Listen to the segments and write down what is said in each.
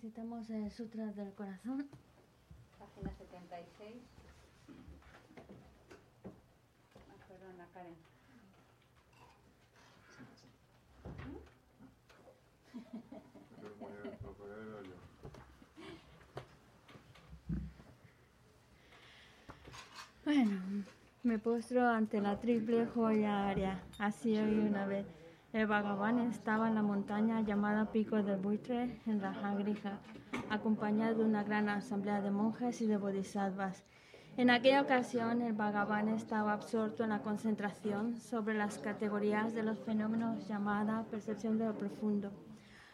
Necesitamos el Sutra del Corazón. Página 76. Ah, perdona, Karen. Bueno, me postro ante la triple joya área. Así hoy una vez. El Bhagavan estaba en la montaña llamada Pico del Buitre, en Rajagrija, acompañado de una gran asamblea de monjes y de bodhisattvas. En aquella ocasión, el Bhagavan estaba absorto en la concentración sobre las categorías de los fenómenos llamada percepción de lo profundo.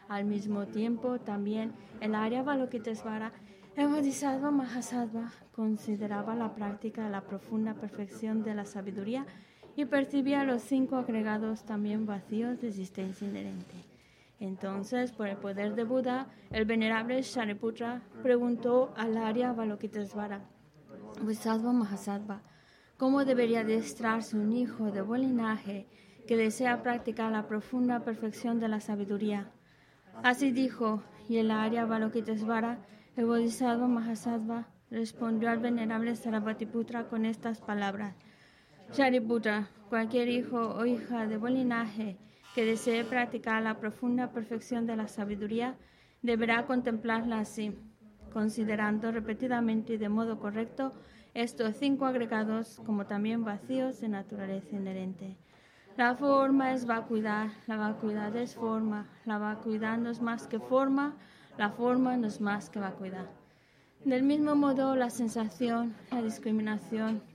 Al mismo tiempo, también el área Balokitesvara, el Bodhisattva Mahasattva, consideraba la práctica de la profunda perfección de la sabiduría y percibía los cinco agregados también vacíos de existencia inherente. Entonces, por el poder de Buda, el venerable Shariputra preguntó al Arya Balokitesvara, Bodhisattva Mahasattva, cómo debería adiestrarse un hijo de buen linaje que desea practicar la profunda perfección de la sabiduría. Así dijo, y el Arya Balokitesvara, el Bodhisattva Mahasattva, respondió al venerable Sarabhatiputra con estas palabras. Shariputra, cualquier hijo o hija de buen linaje que desee practicar la profunda perfección de la sabiduría, deberá contemplarla así, considerando repetidamente y de modo correcto estos cinco agregados como también vacíos de naturaleza inherente. La forma es vacuidad, la vacuidad es forma, la vacuidad no es más que forma, la forma no es más que vacuidad. Del mismo modo, la sensación, la discriminación,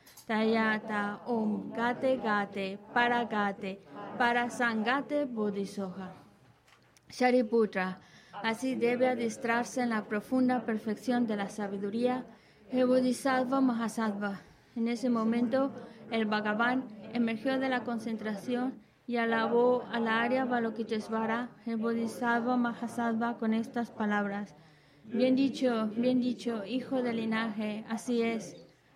Tayata Om Gate Gate Para Gate Para Sangate Bodhisoja. Shariputra, así debe adistrarse en la profunda perfección de la sabiduría el Bodhisattva Mahasattva. En ese momento, el Bhagavan emergió de la concentración y alabó a la Arya Balokitesvara, el Bodhisattva Mahasattva, con estas palabras. Bien dicho, bien dicho, hijo del linaje, así es.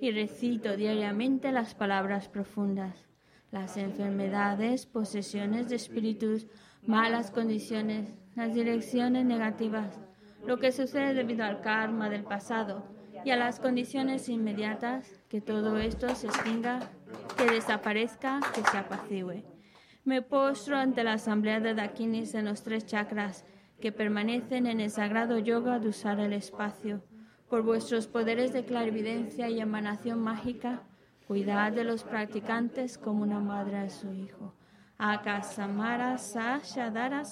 y recito diariamente las palabras profundas. Las enfermedades, posesiones de espíritus, malas condiciones, las direcciones negativas, lo que sucede debido al karma del pasado, y a las condiciones inmediatas, que todo esto se extinga, que desaparezca, que se apacigüe. Me postro ante la asamblea de Dakinis en los tres chakras que permanecen en el sagrado yoga de usar el espacio. Por vuestros poderes de clarividencia y emanación mágica, cuidad de los practicantes como una madre a su hijo. Akasamara Sa Samara.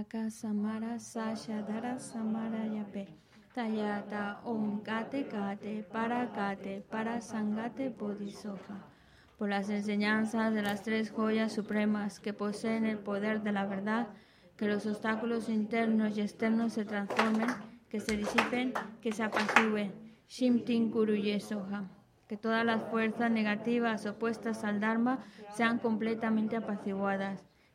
Aka Samara Sasha Dara Samara Yape. Tayata Om Kate Kate Para Kate Para Sangate Bodhisoja. Por las enseñanzas de las tres joyas supremas que poseen el poder de la verdad, que los obstáculos internos y externos se transformen, que se disipen, que se apacigüen. Shimtin Kuruye Soja. Que todas las fuerzas negativas opuestas al Dharma sean completamente apaciguadas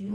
Ki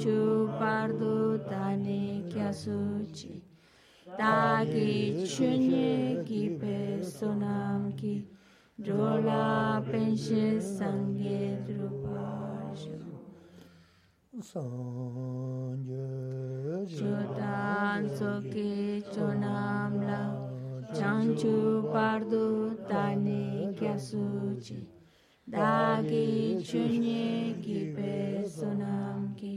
chu pardu tani kya suchi tagi chunye ki pe sonam ki drola penshe sangye drupajo sanje chudan soke chonam la. Chanchu pardu tani kya suchi dagi chunye ki pe sonam ki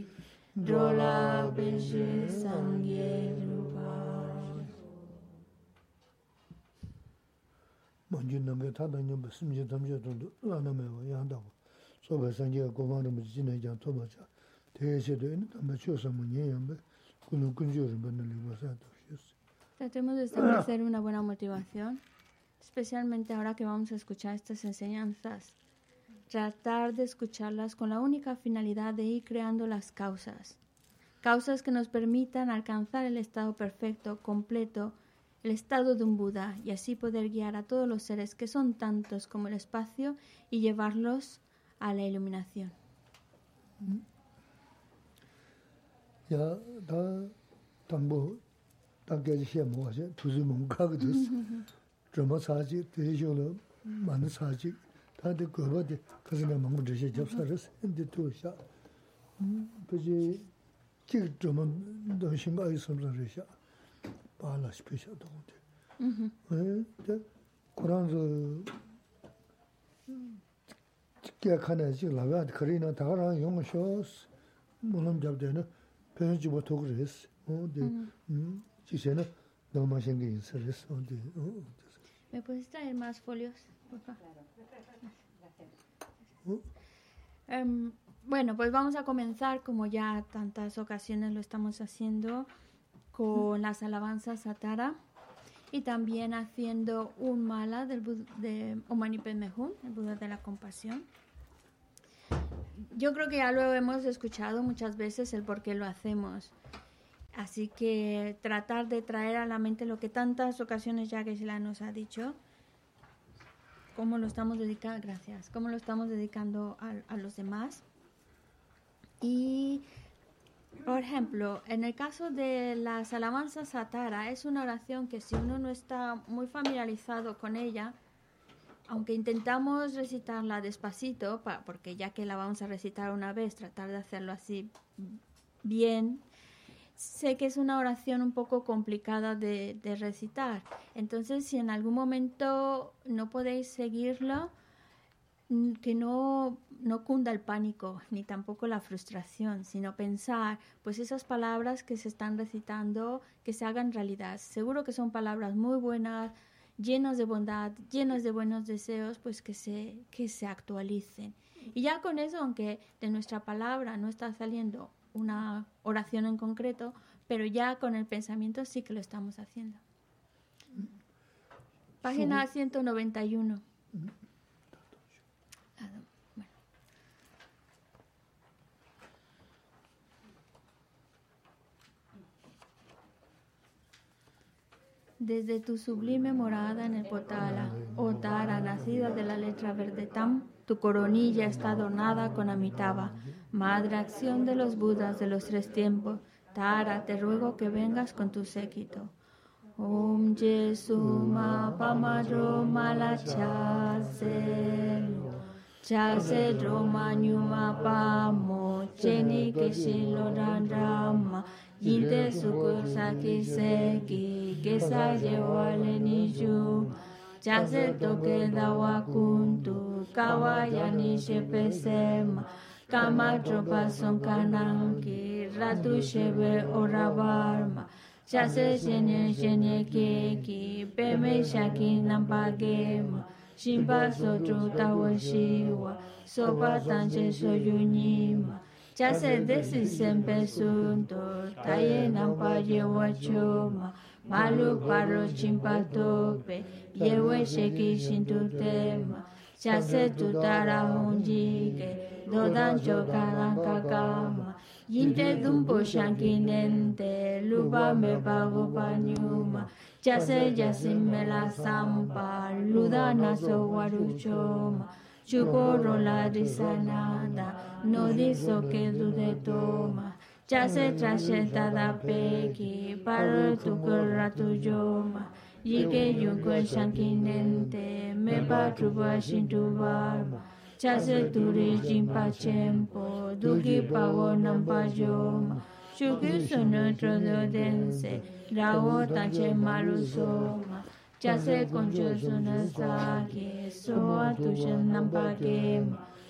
Drola penshe sangye shios Tratemos de establecer una buena motivación, especialmente ahora que vamos a escuchar estas enseñanzas tratar de escucharlas con la única finalidad de ir creando las causas, causas que nos permitan alcanzar el estado perfecto, completo, el estado de un Buda y así poder guiar a todos los seres que son tantos como el espacio y llevarlos a la iluminación. Ya, 다들 그거데 그전에 먹는 저些접사를 했는데 또샤. 음, 그지 지 좀은 더 신경이 섬서르샤. 바라 스페셜도 돼. Ujú. 에? 저 고란서 직계 칸에 지금 라가 그리나 다가랑 용쇼스 물론 잡되는 편지 못하고 그랬어. 어, 네. 음, 지세는 너무 신경이 있어서 근데 어. ¿Me puedes traer más folios, Em, bueno, pues vamos a comenzar, como ya tantas ocasiones lo estamos haciendo, con las alabanzas a Tara y también haciendo un mala del Bud- de Omani Padme Hum, el Buda de la compasión. Yo creo que ya lo hemos escuchado muchas veces el por qué lo hacemos. Así que tratar de traer a la mente lo que tantas ocasiones ya que la nos ha dicho, cómo lo estamos dedicando, gracias, cómo lo estamos dedicando a, a los demás. Y, por ejemplo, en el caso de las alabanzas a Tara, es una oración que si uno no está muy familiarizado con ella, aunque intentamos recitarla despacito, pa- porque ya que la vamos a recitar una vez, tratar de hacerlo así bien, sé que es una oración un poco complicada de, de recitar. Entonces, si en algún momento no podéis seguirlo, que no, no cunda el pánico ni tampoco la frustración, sino pensar, pues esas palabras que se están recitando, que se hagan realidad. Seguro que son palabras muy buenas, llenas de bondad, llenas de buenos deseos, pues que se, que se actualicen. Y ya con eso, aunque de nuestra palabra no está saliendo una oración en concreto, pero ya con el pensamiento sí que lo estamos haciendo. Página 191. Ah, no, bueno. Desde tu sublime morada en el Potala, oh Tara, nacida de la letra verde Tam, tu coronilla está adornada con Amitabha, madre acción de los Budas de los tres tiempos, Tara, te ruego que vengas con tu séquito. Om Jesu ma pamadro mala chase roma nyuma pamo cheni que si lo rama yinte suko saki seki que sa lleva leniju Chase toke dawa kuntu kawa yani shepe sema kama tropa son kananki ratu shebe ora barma Chase shenye jenye keki peme shaki nampagema shimpa sotru tawa shiwa sopa tanche soyunima Chase desi sempe sunto taye nampa yewa choma malu paro chimpa tope, yewe sheki shintu tema. Chase tutara hunjike, dodan chokaran kakama. Yinte dumpo shankinente, lupa me pago panyuma, chase yasin me la zampa, luda naso guaruchoma, chuporo la risanada, no diso que dude toma, chase trashe tada peki paru tukur ratu joma yike yuko shankin nente mepa trupa shintu barba chase turi jimpa chempo duki pago nampa joma shuki sunu trodo dense rao tache maru soma chase koncho suna sake soa tushen nampa kema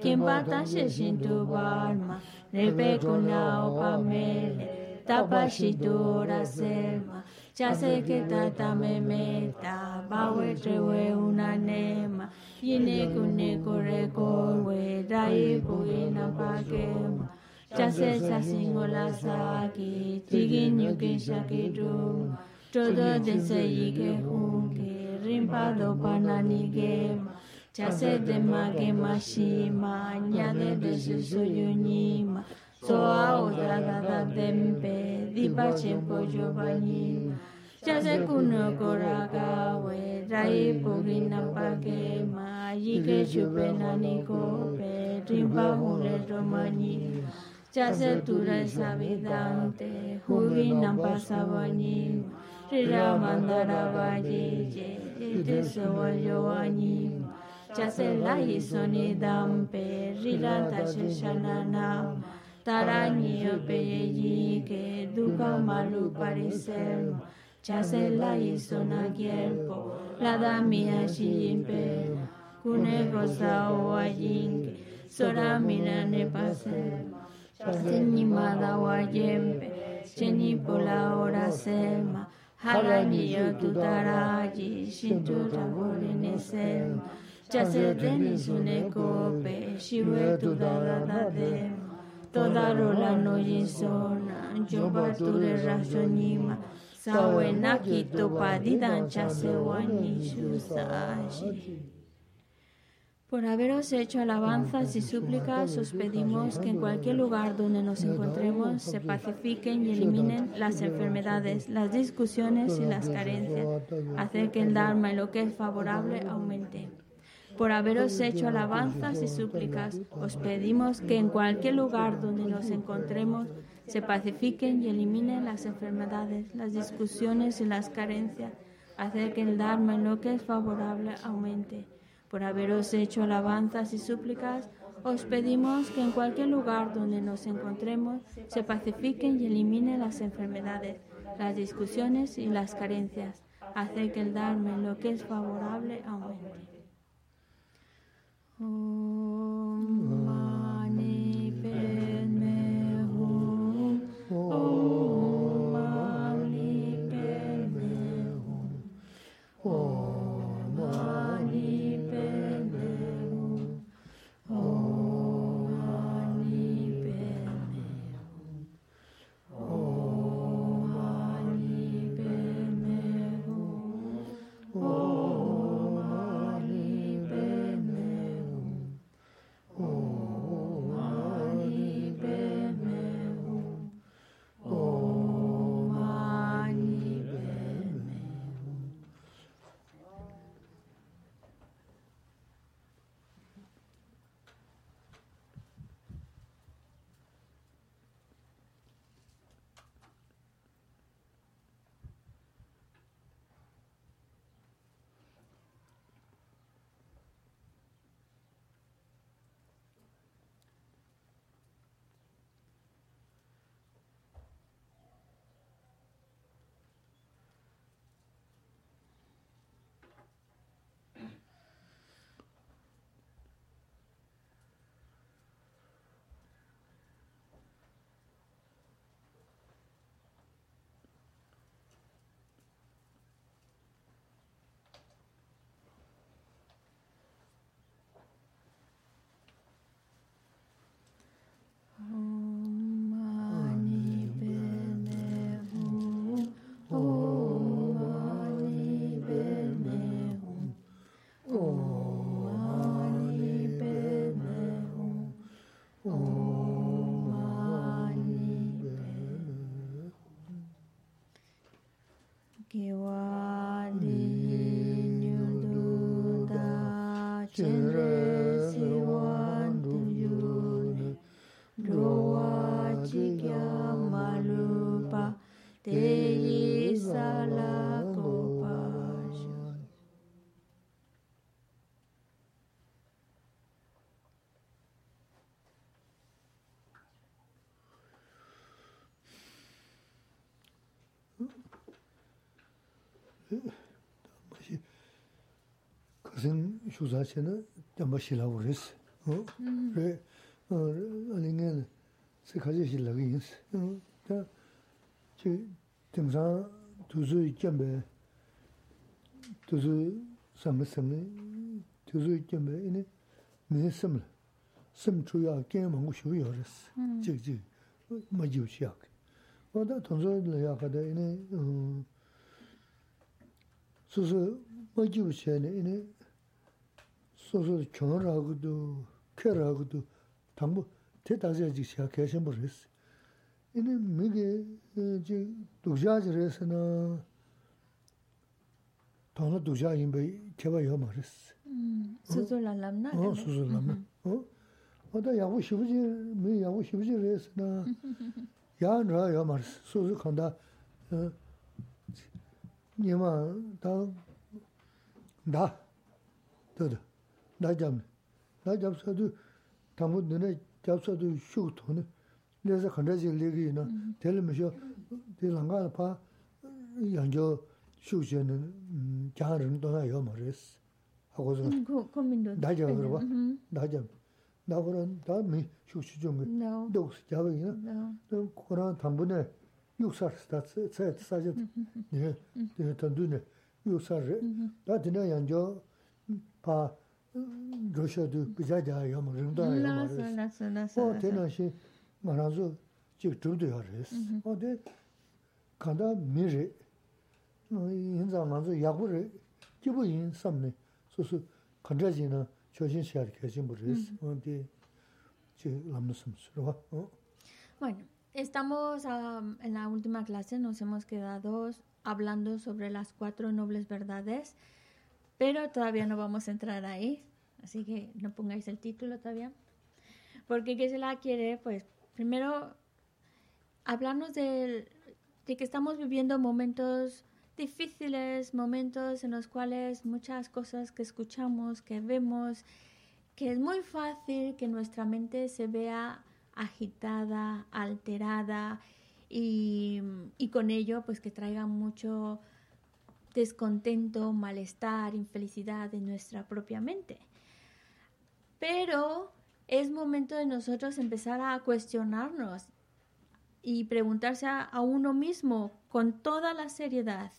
kimpa tashe shintu barma, repe kuna opamele, tapa shitura selma, chase que tata me meta, bawe trewe una nema, kore korwe, dai puina pakema, chase sasingo la saki, tigi nyuki shaki duma, todo dense yike hunki, rimpa do panani gema, chase de mage mashima, nyade de susoyunima, soa odraga da dempe, dipa chempo giovanima, chase kuno koragawe, rai pugina pakema, yike chupena nikope, rimpa hule romani, chase tura sabidante, hugina pasavanima, rira mandara valle, ite soa yoanima, chase la isoni dampe, rira tashe shananama, taranio peyeyi que duka malu parisema, chase la isona kierpo, la damia shimpe, kune goza oayinke, sora mira ne pasema, chase ni mada wayempe, cheni pola ora sema, harani yo shintu chase teni sune kope, shiwe tudara dema, toda rola no yisona, joba ture rasonima, sawe naki topa didancha se wani shusashi. Por haberos hecho alabanzas y súplicas, os pedimos que en cualquier lugar donde nos encontremos se pacifiquen y eliminen las enfermedades, las discusiones y las carencias. Hacer que el Dharma y lo que es favorable aumente. Por haberos hecho alabanzas y súplicas, os pedimos que en cualquier lugar donde nos encontremos se pacifiquen y eliminen las enfermedades, las discusiones y las carencias. Hacer que el Dharma y lo que es favorable aumente. Por haberos hecho alabanzas y súplicas, os pedimos que en cualquier lugar donde nos encontremos se pacifiquen y eliminen las enfermedades, las discusiones y las carencias. Hacer que el Dharma y lo que es favorable aumente. Om shuza che na dhyamba shila wu res. Re, ane nga na se kaje shila ki yins. Dha, che timsang tuzu kyambe, tuzu samla samla, tuzu kyambe ine mene samla, sam chuya kya mangu shivu yo res. Chik chik, ma jiv chiyak. Wada tonzo la yakada ine, susu ma jiv chayane ine, 소소 경험하고도 캐라고도 당부 대다자지 시작 계신 버렸어. 이제 미게 이제 독자지에서는 돈을 독자 인베 제가 요 말했어. 음, 수술라 람나. 어, 수술라면. 어? 어다 야고 싶지 미 야고 싶지 그래서나 야나 요 말했어. 수술 간다. 어. 니마 다나 더더 나 잡네. 나 잡서도 담은 눈에 잡서도 슉 도네. 그래서 간다지 얘기나 텔면서 대랑가 봐 양저 슉제는 자는 도나 요 말했어. 하고서 그 고민도. 나저 그러 봐. 나저 나보는 다음에 슉슉 좀 No. 또 잡으이나. No. 또 그런 담분에 육살 스타트 세 사제 네. 네 단두네 육살 다 지나 양저 파 Bueno, estamos ah, en la última clase, nos hemos quedado hablando sobre las cuatro nobles verdades pero todavía no vamos a entrar ahí, así que no pongáis el título todavía. Porque Gisela quiere, pues, primero hablarnos de que estamos viviendo momentos difíciles, momentos en los cuales muchas cosas que escuchamos, que vemos, que es muy fácil que nuestra mente se vea agitada, alterada y, y con ello pues que traiga mucho descontento, malestar, infelicidad en nuestra propia mente. Pero es momento de nosotros empezar a cuestionarnos y preguntarse a, uno mismo con toda la seriedad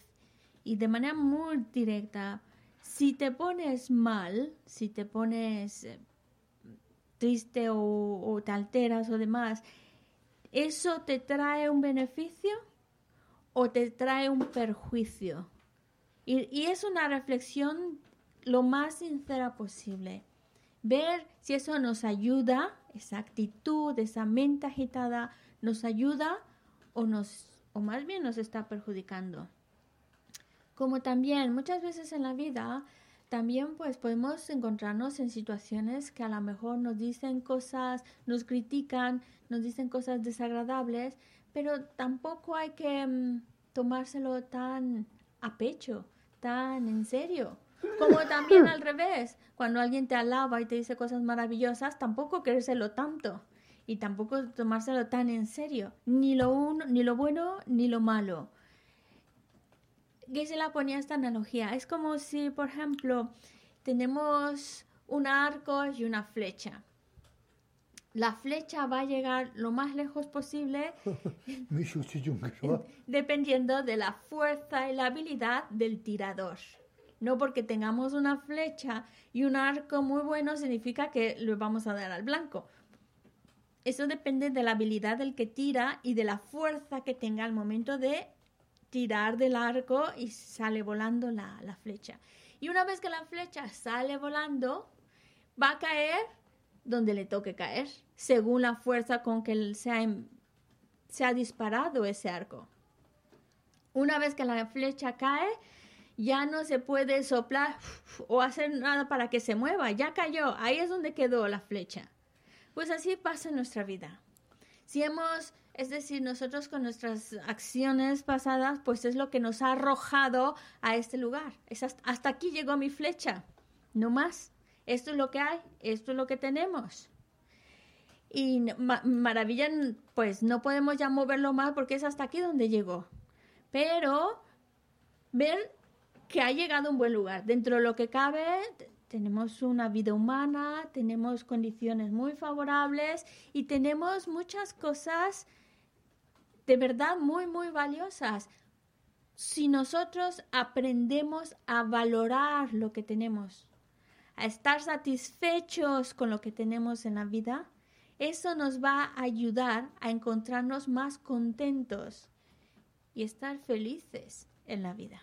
y de manera muy directa, si te pones mal, si te pones eh, triste o, o te alteras o demás, ¿eso te trae un beneficio o te trae un perjuicio? Y, es una reflexión lo más sincera posible. Ver si eso nos ayuda, esa actitud, esa mente agitada, nos ayuda o nos o más bien nos está perjudicando. Como también muchas veces en la vida también pues podemos encontrarnos en situaciones que a lo mejor nos dicen cosas, nos critican, nos dicen cosas desagradables, pero tampoco hay que mm, tomárselo tan a pecho, tan en serio. Como también al revés, cuando alguien te alaba y te dice cosas maravillosas, tampoco querérselo tanto y tampoco tomárselo tan en serio, ni lo uno, ni lo bueno ni lo malo. Gisela ponía esta analogía. Es como si, por ejemplo, tenemos un arco y una flecha la flecha va a llegar lo más lejos posible dependiendo de la fuerza y la habilidad del tirador. No porque tengamos una flecha y un arco muy bueno significa que lo vamos a dar al blanco. Eso depende de la habilidad del que tira y de la fuerza que tenga al momento de tirar del arco y sale volando la, la flecha. Y una vez que la flecha sale volando, va a caer donde le toque caer, según la fuerza con que se ha, se ha disparado ese arco. Una vez que la flecha cae, ya no se puede soplar o hacer nada para que se mueva, ya cayó, ahí es donde quedó la flecha. Pues así pasa en nuestra vida. Si hemos, es decir, nosotros con nuestras acciones pasadas, pues es lo que nos ha arrojado a este lugar. Hasta, aquí llegó mi flecha, no más. Esto es lo que hay, esto es lo que tenemos. Y maravilla, pues no podemos ya moverlo más porque es hasta aquí donde llegó. Pero ver que ha llegado a un buen lugar. Dentro de lo que cabe, tenemos una vida humana, tenemos condiciones muy favorables y tenemos muchas cosas de verdad muy, muy valiosas. Si nosotros aprendemos a valorar lo que tenemos, a estar satisfechos con lo que tenemos en la vida, eso nos va a ayudar a encontrarnos más contentos y estar felices en la vida.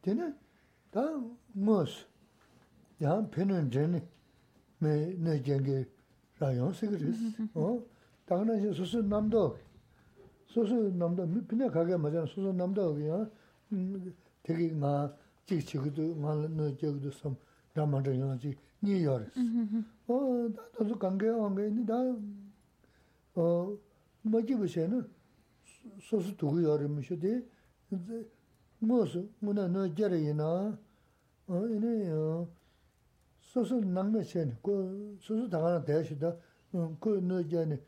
Tiene, sūsū nāmdō kī yāng, tēki ngā jīg chī kītū, ngā nā jē kītū sām rāma zhēng yāng jī nī yōrīs. Tā tā sū kāngē āngē, nī tā mā jī bā xē nā, sūsū tūgī yōrī mī shū tī, mō sū, mō nā nā jē rī nā, 소소 남매 chen, ku soso tangana dayashi da, ku no jani,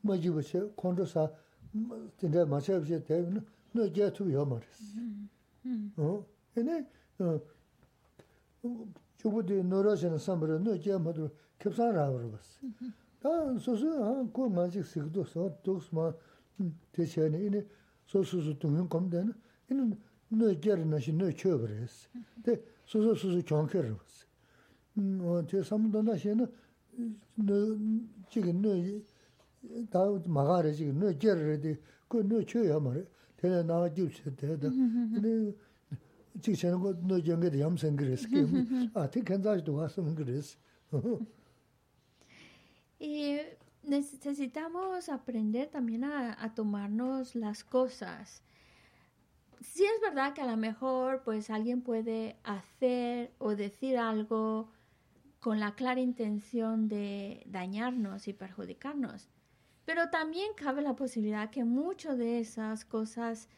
ma jibu che, kondro sa, tinday ma chayabu che dayabi na, no jaya tubi yo maris. Ene, chubu di nora chana sambara, no jaya madru, kepsan rawa rabas. Da soso, ku ma jik sikdo sa, duks ma, te chayani, ene, soso soso tungin komdayana, ene, chubuti norashin sambara no kya madhru kipsan rabar bas. Ta sosu ko manchik sikdo sa toks ma te chayani ini sosu su tunghin komdayani ini no gyari nashi no kyo baris. Te sosu sosu kyonkar bas. Te samdo nashi na no chigi no ta magari chigi no gyari radi ko no kyo yamari. Tena naga gyubsi te da. Ini chik chen ko no yenge de yam sen gres ke a ti ken da do asum y necesitamos aprender también a, a, tomarnos las cosas. Sí es verdad que a lo mejor pues alguien puede hacer o decir algo con la clara intención de dañarnos y perjudicarnos pero también cabe la posibilidad que muchas de esas cosas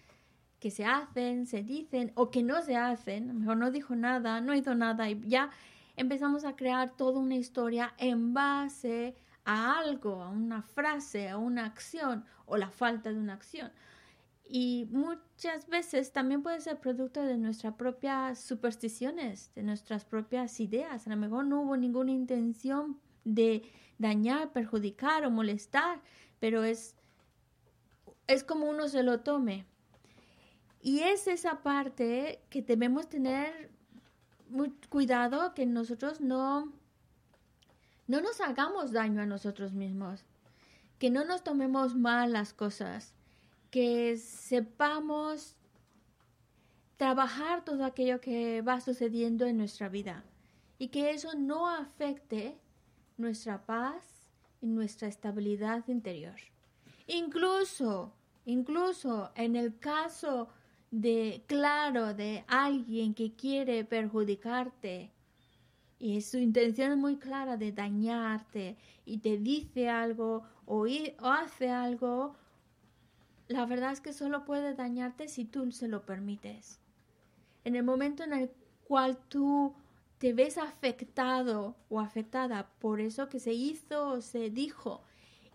que se hacen, se dicen o que no se hacen, a mejor no dijo nada, no hizo nada y ya empezamos a crear toda una historia en base a algo, a una frase, a una acción o la falta de una acción y muchas veces también puede ser producto de nuestras propias supersticiones, de nuestras propias ideas. A lo mejor no hubo ninguna intención de dañar, perjudicar o molestar, pero es, es como uno se lo tome. Y es esa parte que debemos tener muy cuidado que nosotros no, no nos hagamos daño a nosotros mismos, que no nos tomemos mal las cosas que sepamos trabajar todo aquello que va sucediendo en nuestra vida y que eso no afecte nuestra paz y nuestra estabilidad interior. Incluso, incluso en el caso de, claro, de alguien que quiere perjudicarte y su intención es muy clara de dañarte y te dice algo o, o hace algo la verdad es que solo puede dañarte si tú se lo permites. En el momento en el cual tú te ves afectado o afectada por eso que se hizo o se dijo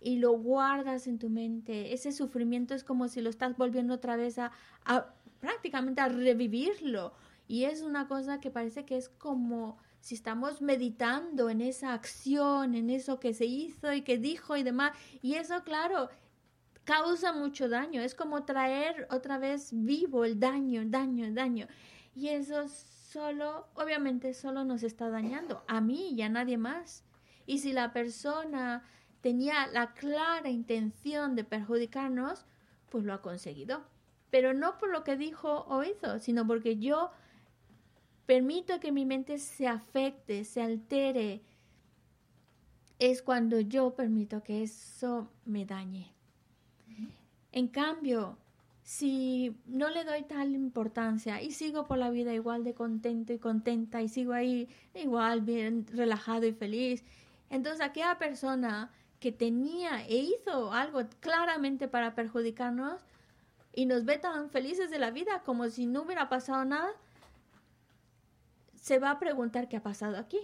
y lo guardas en tu mente, ese sufrimiento es como si lo estás volviendo otra vez a, prácticamente a revivirlo. Y es una cosa que parece que es como si estamos meditando en esa acción, en eso que se hizo y que dijo y demás. Y eso, claro, causa mucho daño. Es como traer otra vez vivo el daño, el daño, el daño. Y eso solo, obviamente, solo nos está dañando a mí y a nadie más. Y si la persona tenía la clara intención de perjudicarnos, pues lo ha conseguido. Pero no por lo que dijo o hizo, sino porque yo permito que mi mente se afecte, se altere. Es cuando yo permito que eso me dañe. En cambio, si no le doy tal importancia y sigo por la vida igual de contento y contenta y sigo ahí igual bien relajado y feliz, entonces aquella persona que tenía e hizo algo claramente para perjudicarnos y nos ve tan felices de la vida como si no hubiera pasado nada, se va a preguntar qué ha pasado aquí.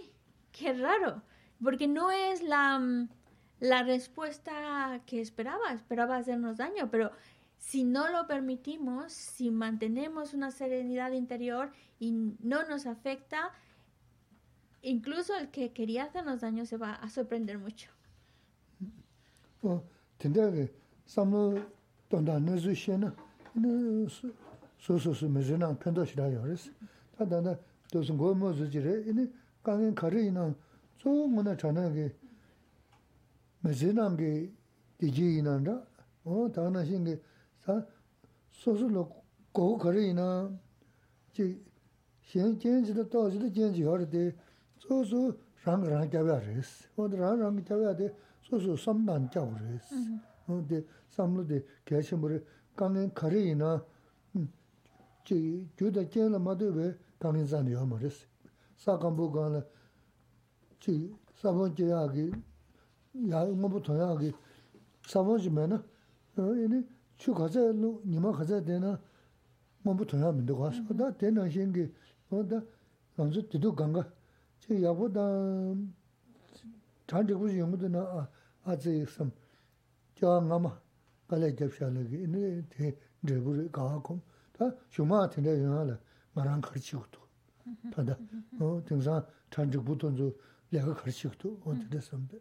Qué raro, porque no es la, mm, la respuesta que esperaba, esperaba hacernos daño, pero si no lo permitimos, si mantenemos una serenidad interior y no nos afecta, incluso el que quería hacernos daño se va a sorprender mucho. 어 근데 삼로 돈다 내주 시에나 네 소소소 메즈나 편도시라 요레스 다다나 도슨 고모즈지레 이니 강엔 가르이나 저 뭐나 자나게 메즈나게 디지이나다 어 다나신게 사 소소로 고 가르이나 지 현진지도 또지도 gen지 하르데 소소 랑랑 잡아레스 어드랑랑 잡아야 소소 삼단 잡으레스 근데 삼로데 개심을 강엔 가르이나 지 교다 견라 마도베 강엔 잔이요 말레스 사감부가나 지 사번제하기 야 뭐부터 하기 사번지면은 어 이니 추 가자로 kāngiñ kārī yinā gyūda jēnā mātuwe kāngiñ zāni yō mā rēs. Sā kāmbu kāna sāpōn jē yā kī, yā ngōmbu tō yā kī, sāpōn jī mē na, yinī chū khāsā, nima khāsā tēnā ngōmbu tō yā mīndu khās. Tā tēnā xīn kī, tā rāngzū tītū kāngā, chī yāpo tā chāntikū shī yōngu tēnā ā tsī sāṁ, jā ngā mā, qalay gyabshaalaagi, ini te driburi kaakum, ta shumaa tanda yunaala marang karchi kutu. Tada, tingsaan chanchik butonzu laga karchi kutu, o tanda sambe.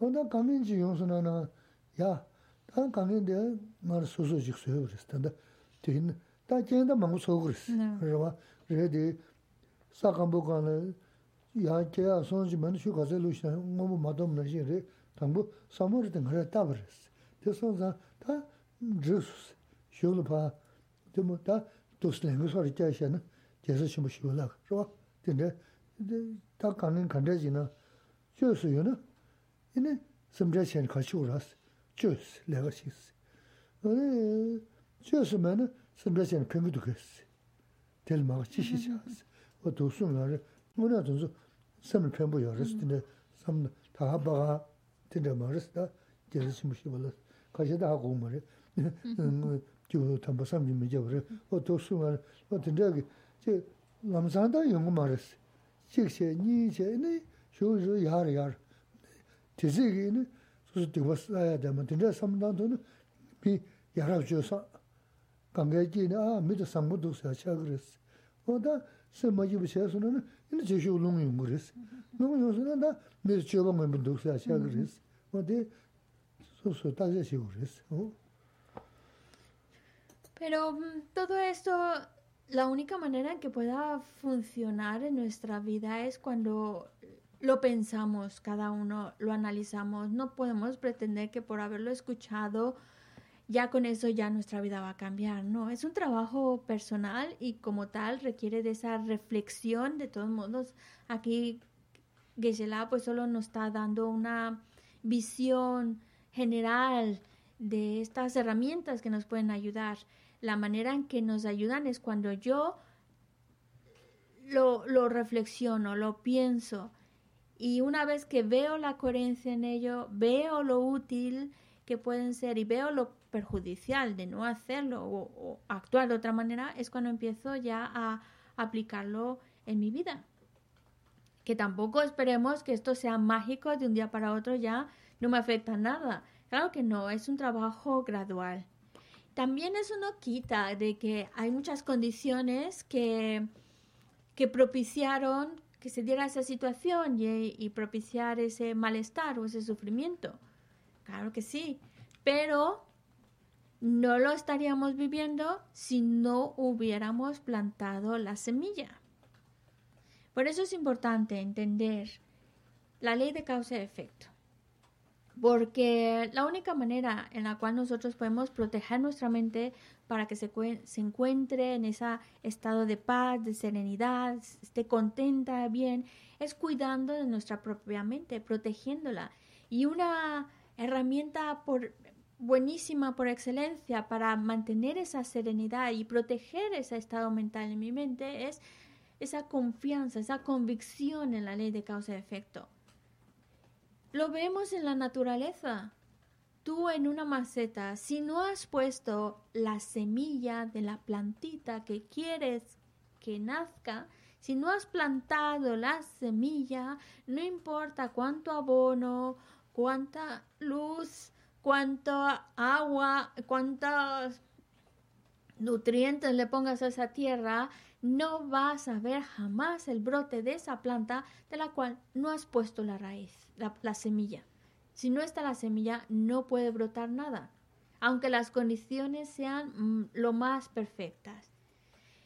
O da kaminchi yonsuna na, ya, ta kamin de mara susu jik suyo kuris, tanda, tihin, ta jenda mangu suyo kuris. Rwa, re di, sakambu kaana, ya kaya sonji mani shu kasay lushina, ngomu madom nashin re, tangbu samurita ngara tabaris. Tisan zan, 고 소 그랬어 그래서 그래도 사감보가는 야 제가 손지만 휴가서 루시나 뭐 마담 나시래 당부 사모르 등 그래 따버렸어 그래서 다 주스 쇼를 봐 좀다 도스는 거 소리 짜셔는 계속 좀 쉬어라 그래 근데 다 가는 간대지나 쇼스요는 이네 섬자신 같이 오라스 주스 내가 시스 어 쇼스면은 섬자신 평균도 그랬어 될 마가 지시지 어 도수는 뭐냐 좀 섬을 편부 열었을 섬 다하바가 된다 말했다 계속 좀 쉬어라 가셔다 하고 말해 음 저, 담보 삼지 미져 그래 어 도수는 어 된다기 저 남산다 영어 말했어 직세 니제네 쇼쇼 야르 야르 디지기는 소소 되고 써야 되면 된다 삼단도는 비 야라 줘서 관계지는 아 미드 상무도 써야 그랬어 어다 세마지 비셔서는 이제 제쇼 농이 그랬어 너무 요새는 다 미드 줘보면 분도 써야 그랬어 어디 소소 다시 그랬어 어 Pero mm, todo esto, la única manera en que pueda funcionar en nuestra vida es cuando lo pensamos, cada uno lo analizamos. No podemos pretender que por haberlo escuchado ya con eso ya nuestra vida va a cambiar. No, es un trabajo personal y como tal requiere de esa reflexión. De todos modos, aquí Geshe-la pues solo nos está dando una visión general de estas herramientas que nos pueden ayudar. La manera en que nos ayudan es cuando yo lo, lo reflexiono, lo pienso y una vez que veo la coherencia en ello, veo lo útil que pueden ser y veo lo perjudicial de no hacerlo o, o actuar de otra manera, es cuando empiezo ya a aplicarlo en mi vida. Que tampoco esperemos que esto sea mágico de un día para otro ya no me afecta nada. Claro que no, es un trabajo gradual. También eso no quita de que hay muchas condiciones que, que propiciaron que se diera esa situación y, y, propiciar ese malestar o ese sufrimiento. Claro que sí, pero no lo estaríamos viviendo si no hubiéramos plantado la semilla. Por eso es importante entender la ley de causa y efecto. Porque la única manera en la cual nosotros podemos proteger nuestra mente para que se, se encuentre en ese estado de paz, de serenidad, esté contenta, bien, es cuidando de nuestra propia mente, protegiéndola. Y una herramienta por, buenísima por excelencia para mantener esa serenidad y proteger ese estado mental en mi mente es esa confianza, esa convicción en la ley de causa y efecto. Lo vemos en la naturaleza. Tú en una maceta, si no has puesto la semilla de la plantita que quieres que nazca, si no has plantado la semilla, no importa cuánto abono, cuánta luz, cuánto agua, cuántos nutrientes le pongas a esa tierra, no vas a ver jamás el brote de esa planta de la cual no has puesto la raíz, la, semilla. Si no está la semilla, no puede brotar nada, aunque las condiciones sean mm, lo más perfectas.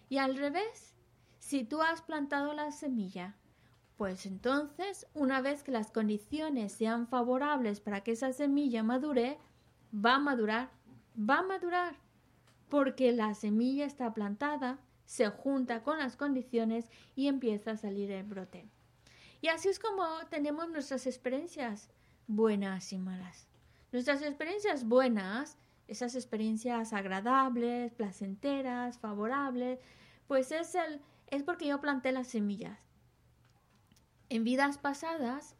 Y al revés, si tú has plantado la semilla, pues entonces, una vez que las condiciones sean favorables para que esa semilla madure, va a madurar, va a madurar, porque la semilla está plantada, se junta con las condiciones y empieza a salir el brote. Y así es como tenemos nuestras experiencias buenas y malas. Nuestras experiencias buenas, esas experiencias agradables, placenteras, favorables, pues es el es porque yo planté las semillas. En vidas pasadas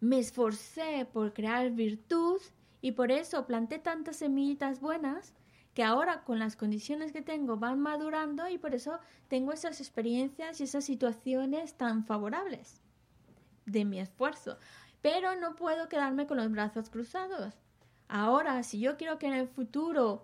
me esforcé por crear virtud y por eso planté tantas semillitas buenas que ahora con las condiciones que tengo van madurando y por eso tengo esas experiencias y esas situaciones tan favorables de mi esfuerzo. Pero no puedo quedarme con los brazos cruzados. Ahora, si yo quiero que en el futuro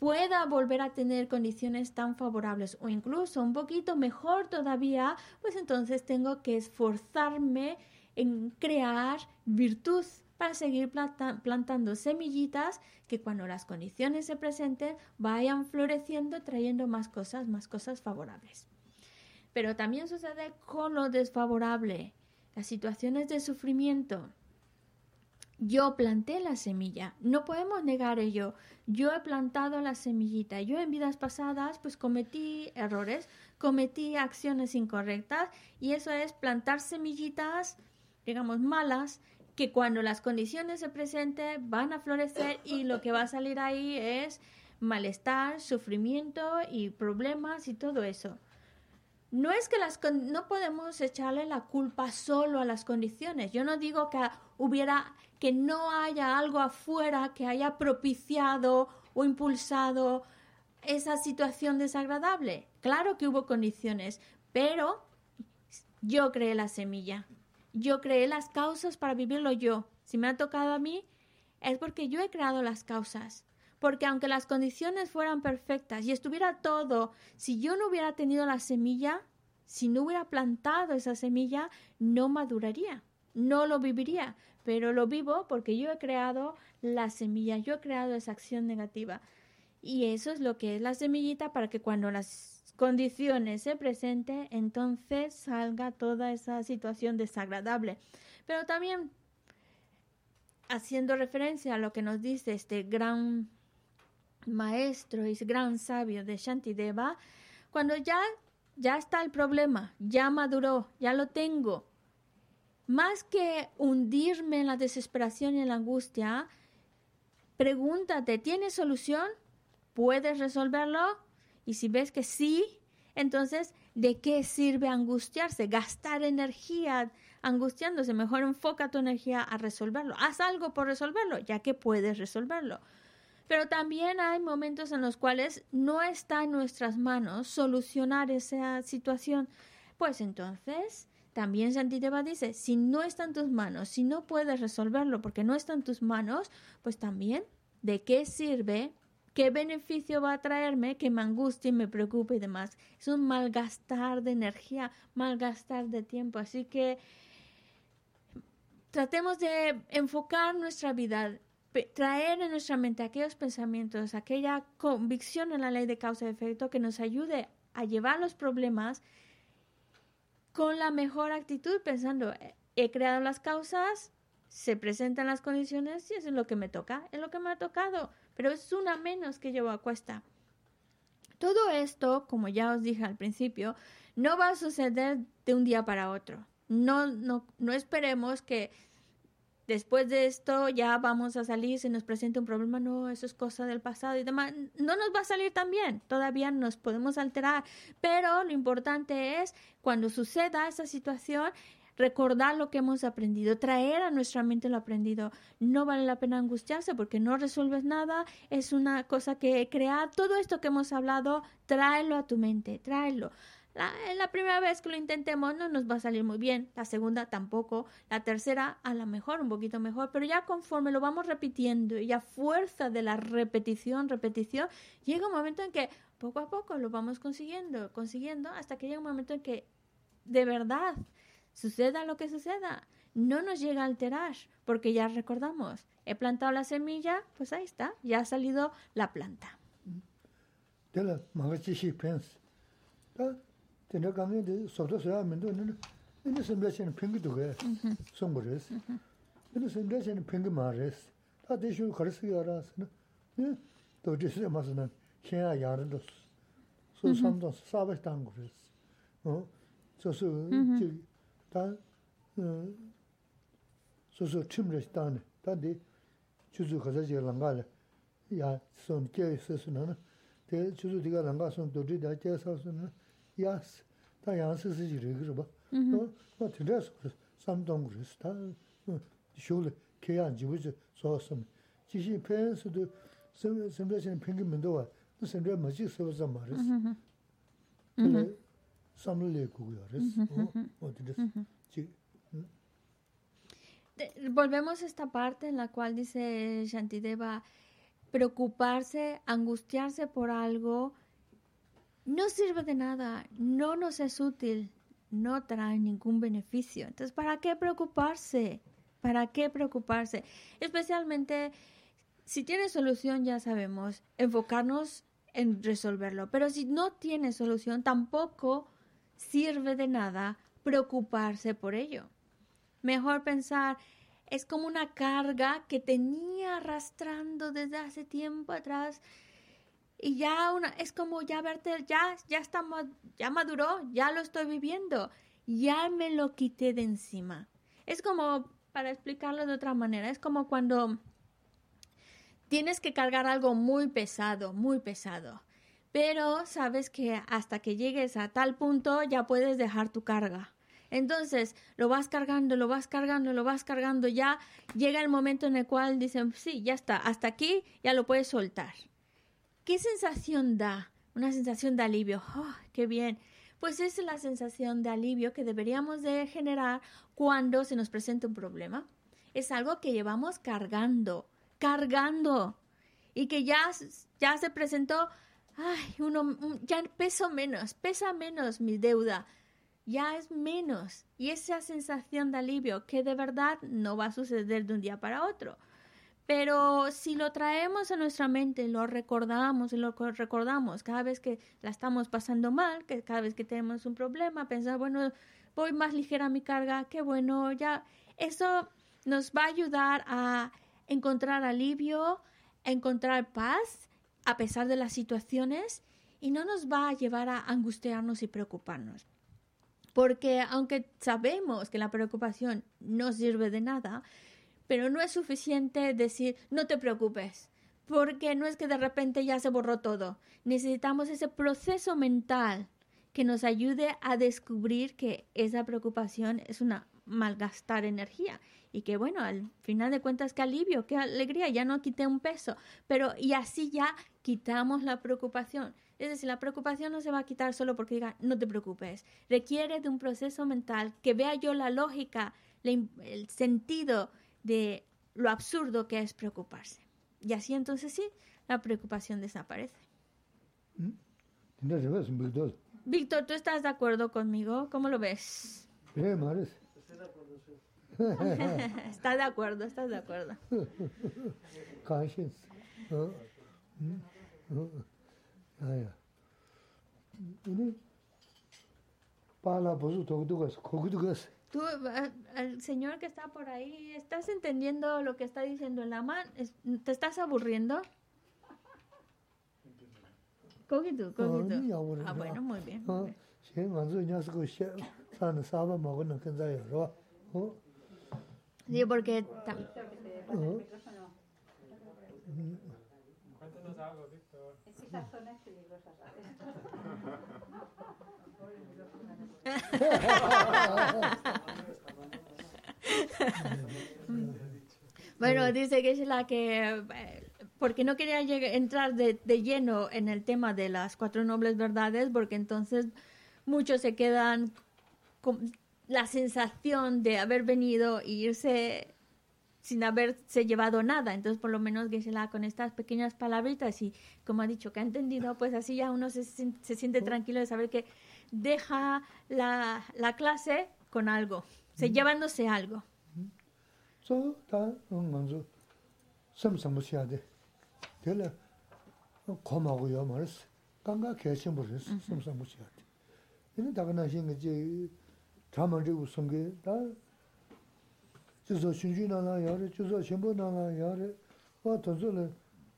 pueda volver a tener condiciones tan favorables o incluso un poquito mejor todavía, pues entonces tengo que esforzarme en crear virtud para seguir plantando semillitas que cuando las condiciones se presenten vayan floreciendo trayendo más cosas, más cosas favorables. Pero también sucede con lo desfavorable, las situaciones de sufrimiento. Yo planté la semilla, no podemos negar ello. Yo he plantado la semillita. Yo en vidas pasadas pues cometí errores, cometí acciones incorrectas y eso es plantar semillitas, digamos, malas que cuando las condiciones se presenten van a florecer y lo que va a salir ahí es malestar, sufrimiento y problemas y todo eso. No es que las no podemos echarle la culpa solo a las condiciones. Yo no digo que hubiera que no haya algo afuera que haya propiciado o impulsado esa situación desagradable. Claro que hubo condiciones, pero yo creé la semilla. Yo creé las causas para vivirlo yo. Si me ha tocado a mí, es porque yo he creado las causas. Porque aunque las condiciones fueran perfectas y estuviera todo, si yo no hubiera tenido la semilla, si no hubiera plantado esa semilla, no maduraría, no lo viviría. Pero lo vivo porque yo he creado la semilla, yo he creado esa acción negativa. Y eso es lo que es la semillita para que cuando las condiciones se presente, entonces salga toda esa situación desagradable. Pero también haciendo referencia a lo que nos dice este gran maestro y gran sabio de Shantideva, cuando ya, ya está el problema, ya maduró, ya lo tengo, más que hundirme en la desesperación y en la angustia, pregúntate, ¿tienes solución? ¿Puedes resolverlo? Y si ves que sí, entonces, ¿de qué sirve angustiarse? Gastar energía angustiándose. Mejor enfoca tu energía a resolverlo. Haz algo por resolverlo, ya que puedes resolverlo. Pero también hay momentos en los cuales no está en nuestras manos solucionar esa situación. Pues entonces, también Santideva dice, si no está en tus manos, si no puedes resolverlo porque no está en tus manos, pues también, ¿de qué sirve ¿Qué beneficio va a traerme que me angustie, me preocupe y demás? Es un malgastar de energía, malgastar de tiempo. Así que tratemos de enfocar nuestra vida, traer en nuestra mente aquellos pensamientos, aquella convicción en la ley de causa y efecto que nos ayude a llevar los problemas con la mejor actitud, pensando, he creado las causas, se presentan las condiciones y eso es lo que me toca, es lo que me ha tocado pero es una menos que llevo a cuesta. Todo esto, como ya os dije al principio, no va a suceder de un día para otro. No, no, no esperemos que después de esto ya vamos a salir, si nos presenta un problema, no, eso es cosa del pasado y demás, no nos va a salir tan bien, todavía nos podemos alterar, pero lo importante es cuando suceda esa situación, recordar lo que hemos aprendido, traer a nuestra mente lo aprendido. No vale la pena angustiarse porque no resuelves nada, es una cosa que crea todo esto que hemos hablado, tráelo a tu mente, tráelo. La, la, primera vez que lo intentemos no nos va a salir muy bien, la segunda tampoco, la tercera a lo mejor un poquito mejor, pero ya conforme lo vamos repitiendo y a fuerza de la repetición, repetición, llega un momento en que poco a poco lo vamos consiguiendo, consiguiendo, hasta que llega un momento en que de verdad suceda lo que suceda, no nos llega a alterar, porque ya recordamos, he plantado la semilla, pues ahí está, ya ha salido la planta. tena kange de sobda soya mendo nene, nene sembla chene pengi duge, songbo res. Nene sembla chene pengi ma res. Ta deshu karisi ya ras, ne, do desi ya masa na, kenya yara dos. So samdo sabay tango res. So so, ta, so so tim res tani, ta di, chuzu kaza jiga langa le, ya son kye sesu na na, te chuzu diga langa son do di da kye sa su na, 야스 다 양스스 지르 그러 봐. 어, 뭐 들려서 삼동 그랬어. 다 쇼를 계약 지부지 소스. 지시 펜스도 선 선배신 펭귄면도 와. 무슨 게 뭐지 써 Volvemos a esta parte en la cual dice Shantideva, preocuparse, angustiarse por algo, no sirve de nada, no nos es útil, no trae ningún beneficio. Entonces, ¿para qué preocuparse? ¿Para qué preocuparse? Especialmente, si tiene solución, ya sabemos, enfocarnos en resolverlo. Pero si no tiene solución, tampoco sirve de nada preocuparse por ello. Mejor pensar, es como una carga que tenía arrastrando desde hace tiempo atrás y ya es como ya verte, ya, ya está, ya maduró, ya lo estoy viviendo, ya me lo quité de encima. Es como, para explicarlo de otra manera, es como cuando tienes que cargar algo muy pesado, muy pesado, pero sabes que hasta que llegues a tal punto ya puedes dejar tu carga. Entonces lo vas cargando, lo vas cargando, lo vas cargando, ya llega el momento en el cual dicen, sí, ya está, hasta aquí ya lo puedes soltar. ¿Qué sensación da? Una sensación de alivio. ¡Oh, ¡Qué bien! Pues es la sensación de alivio que deberíamos de generar cuando se nos presenta un problema. Es algo que llevamos cargando, cargando. Y que ya, ya se presentó, ay, uno, ya peso menos, pesa menos mi deuda. Ya es menos. Y esa sensación de alivio que de verdad no va a suceder de un día para otro pero si lo traemos a nuestra mente, lo recordamos y lo recordamos cada vez que la estamos pasando mal, que cada vez que tenemos un problema, pensar, bueno, voy más ligera a mi carga, qué bueno, ya, eso nos va a ayudar a encontrar alivio, a encontrar paz a pesar de las situaciones y no nos va a llevar a angustiarnos y preocuparnos. Porque aunque sabemos que la preocupación no sirve de nada, pero no es suficiente decir no te preocupes, porque no es que de repente ya se borró todo. Necesitamos ese proceso mental que nos ayude a descubrir que esa preocupación es una malgastar energía y que bueno, al final de cuentas qué alivio, qué alegría, ya no quité un peso, pero y así ya quitamos la preocupación. Es decir, la preocupación no se va a quitar solo porque diga no te preocupes, requiere de un proceso mental que vea yo la lógica, el sentido de lo absurdo que es preocuparse. Y así entonces sí, la preocupación desaparece. ¿Mm? Víctor, ¿tú estás de acuerdo conmigo? ¿Cómo lo ves? está de acuerdo, estás de acuerdo. Tú, el señor que está por ahí, ¿estás entendiendo lo que está diciendo el ama? ¿Te estás aburriendo? Cogido, cogido. Ah, bueno, muy bien. Sí, porque ta- 어? Cuéntanos algo, Víctor. Es que esa zona es peligrosa, ¿sabes? Bueno, dice que es la que, eh, porque no quería entrar de, de lleno en el tema de las cuatro nobles verdades, porque entonces muchos se quedan la sensación de haber venido e irse sin haberse llevado nada. Entonces, por lo menos Geshe-la con estas pequeñas palabritas y, como ha dicho, que ha entendido, pues así ya uno se, se siente tranquilo de saber que deja la, la clase con algo, se llevándose algo. 저, 다, 자만지고 성게, 다, 주소 신주나나 야래, 주소 신부나나 야래, 와, 돈소를,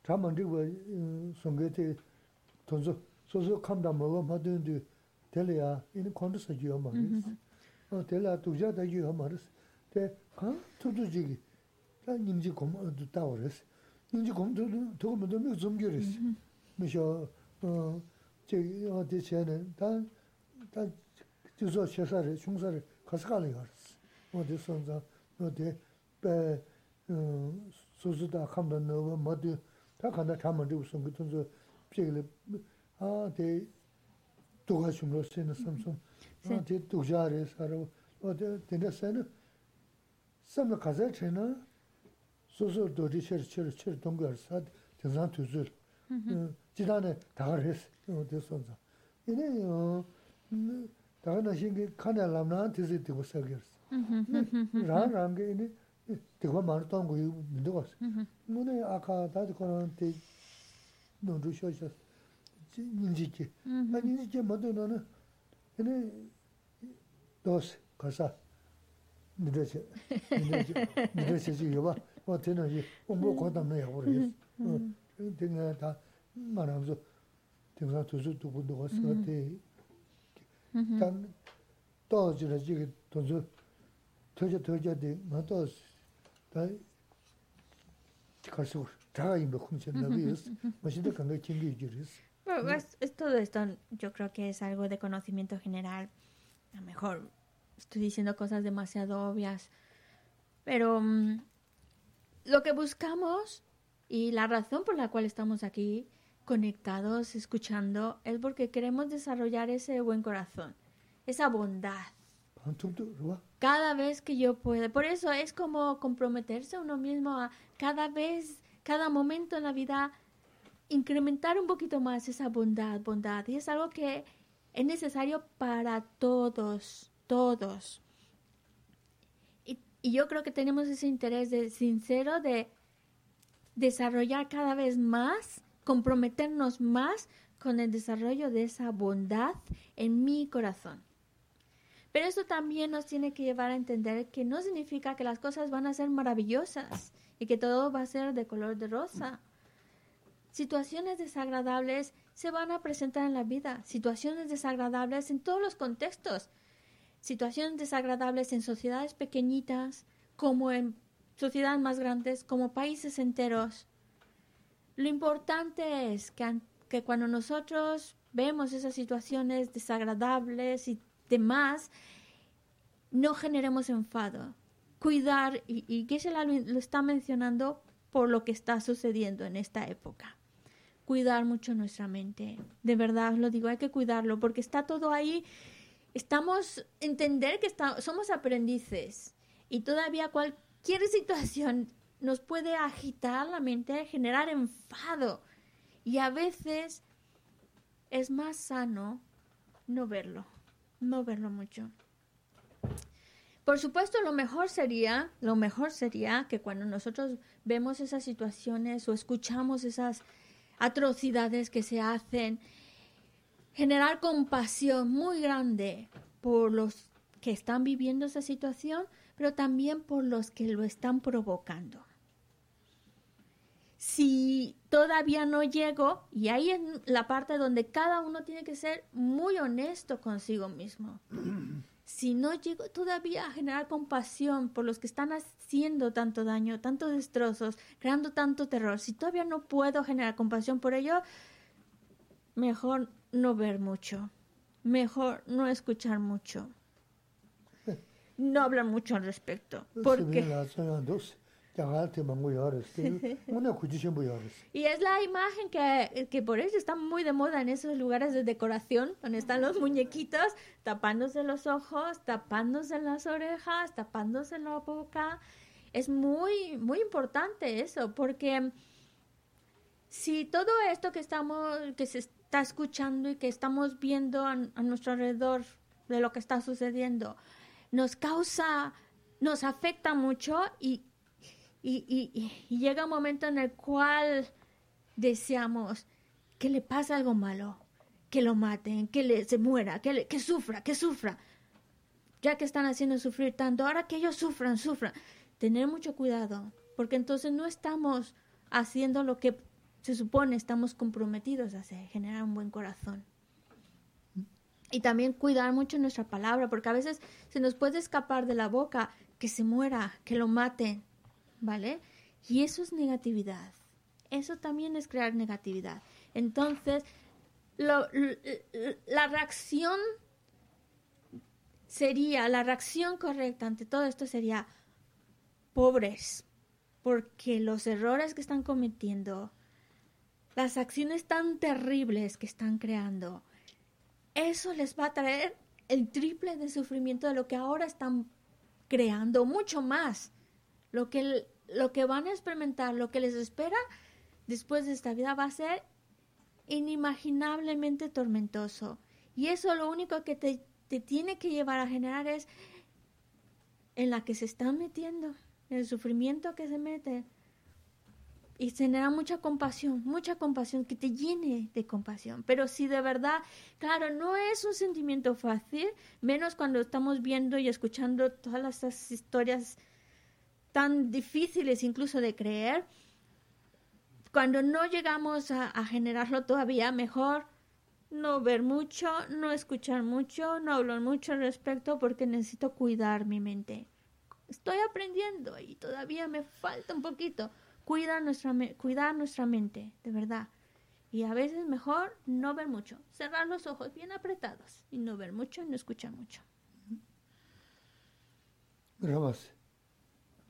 자만지고, 성게te, 돈소, 소소 감다 먹어, 마든지, 되려야, 이는 콘도서 주요, 말했어. 어, 되려, 두자다 주요, 말했어. 대 가? 투두지기. 다 님지 고모도 따오랬어. 님지 고모도 도모도 몇 좀겨랬어. 미셔 어 저기 어디 전에 다다 지소 셰사레 충사레 가스가리 가르스 어디 선자 어디 배 소수다 칸다 너와 모두 다 간다 담은데 우선 그 돈서 피글 아데 도가 좀로 쓰는 삼성 어디 도자레 사로 어디 된다 쓰는 삼나 가자 체나 소소 도디 셔셔 셔 동거 사 대상 투줄 지단에 다가레스 어디 선자 이네 어 hes, de sonza. Ine dagar na shingi kanya lamna tizi tigo sagirs. Rang rangi ine tigo manu tongo yu mindogas. Mune aka dadi koran te nonru shoshas ninjiki. Ninjiki mado nana ine dos kasa. 미래체 미래체 미래체 지요바 뭐 되는지 뭐 거담나 야고래 어 되게 다 말하면서 등산 도서 두고도 왔을 때 단, 떠지라 지금 돈서 터져 터져대 나도 다 가서 다 임도 훔쳤나 비스 마신데 간가 챙기 주리스 Bueno, es- es todo esto yo creo que es algo de conocimiento general. A lo mejor estoy diciendo cosas demasiado obvias. Pero mm, lo que buscamos y la razón por la cual estamos aquí conectados, escuchando, es porque queremos desarrollar ese buen corazón, esa bondad. Cada vez que yo pueda. Por eso es como comprometerse uno mismo a cada vez, cada momento en la vida, incrementar un poquito más esa bondad, bondad. Y es algo que es necesario para todos, todos. Y, y yo creo que tenemos ese interés de, sincero de desarrollar cada vez más comprometernos más con el desarrollo de esa bondad en mi corazón. Pero eso también nos tiene que llevar a entender que no significa que las cosas van a ser maravillosas y que todo va a ser de color de rosa. Situaciones desagradables se van a presentar en la vida, situaciones desagradables en todos los contextos, situaciones desagradables en sociedades pequeñitas, como en sociedades más grandes, como países enteros. Lo importante es que, que cuando nosotros vemos esas situaciones desagradables y demás, no generemos enfado. Cuidar, y, y Geshe-la lo, está mencionando por lo que está sucediendo en esta época. Cuidar mucho nuestra mente. De verdad lo digo, hay que cuidarlo porque está todo ahí. Estamos, entender que está- somos aprendices y todavía cualquier situación nos puede agitar la mente, generar enfado. Y a veces es más sano no verlo, no verlo mucho. Por supuesto, lo mejor sería, lo mejor sería que cuando nosotros vemos esas situaciones o escuchamos esas atrocidades que se hacen, generar compasión muy grande por los que están viviendo esa situación, pero también por los que lo están provocando. Si todavía no llego, y ahí es la parte donde cada uno tiene que ser muy honesto consigo mismo. si no llego todavía a generar compasión por los que están haciendo tanto daño, tantos destrozos, creando tanto terror, si todavía no puedo generar compasión por ello, mejor no ver mucho, mejor no escuchar mucho, no hablar mucho al respecto, porque... Y es la imagen que, que, por eso está muy de moda en esos lugares de decoración, donde están los muñequitos tapándose los ojos, tapándose las orejas, tapándose la boca. Es muy, muy importante eso, porque si todo esto que estamos, que se está escuchando y que estamos viendo a, a nuestro alrededor de lo que está sucediendo, nos causa, nos afecta mucho y y, llega un momento en el cual deseamos que le pase algo malo, que lo maten, que le, se muera, que, que sufra, que sufra. Ya que están haciendo sufrir tanto, ahora que ellos sufran, sufran. Tener mucho cuidado, porque entonces no estamos haciendo lo que se supone estamos comprometidos a hacer, generar un buen corazón. Y también cuidar mucho nuestra palabra, porque a veces se nos puede escapar de la boca que se muera, que lo maten, ¿vale? Y eso es negatividad. Eso también es crear negatividad. Entonces, la reacción sería, la reacción correcta ante todo esto sería pobres, porque los errores que están cometiendo, las acciones tan terribles que están creando, eso les va a traer el triple de sufrimiento de lo que ahora están creando, mucho más. Lo que lo que van a experimentar, lo que les espera después de esta vida va a ser inimaginablemente tormentoso. Y eso lo único que te, tiene que llevar a generar es en la que se están metiendo, el sufrimiento que se mete. Y genera mucha compasión, mucha compasión, que te llene de compasión. Pero si de verdad, claro, no es un sentimiento fácil, menos cuando estamos viendo y escuchando todas estas historias tan difíciles incluso de creer, cuando no llegamos a, generarlo todavía, mejor no ver mucho, no escuchar mucho, no hablar mucho al respecto porque necesito cuidar mi mente. Estoy aprendiendo y todavía me falta un poquito. Cuida nuestra, cuidar nuestra mente, de verdad. Y a veces mejor no ver mucho, cerrar los ojos bien apretados y no ver mucho y no escuchar mucho.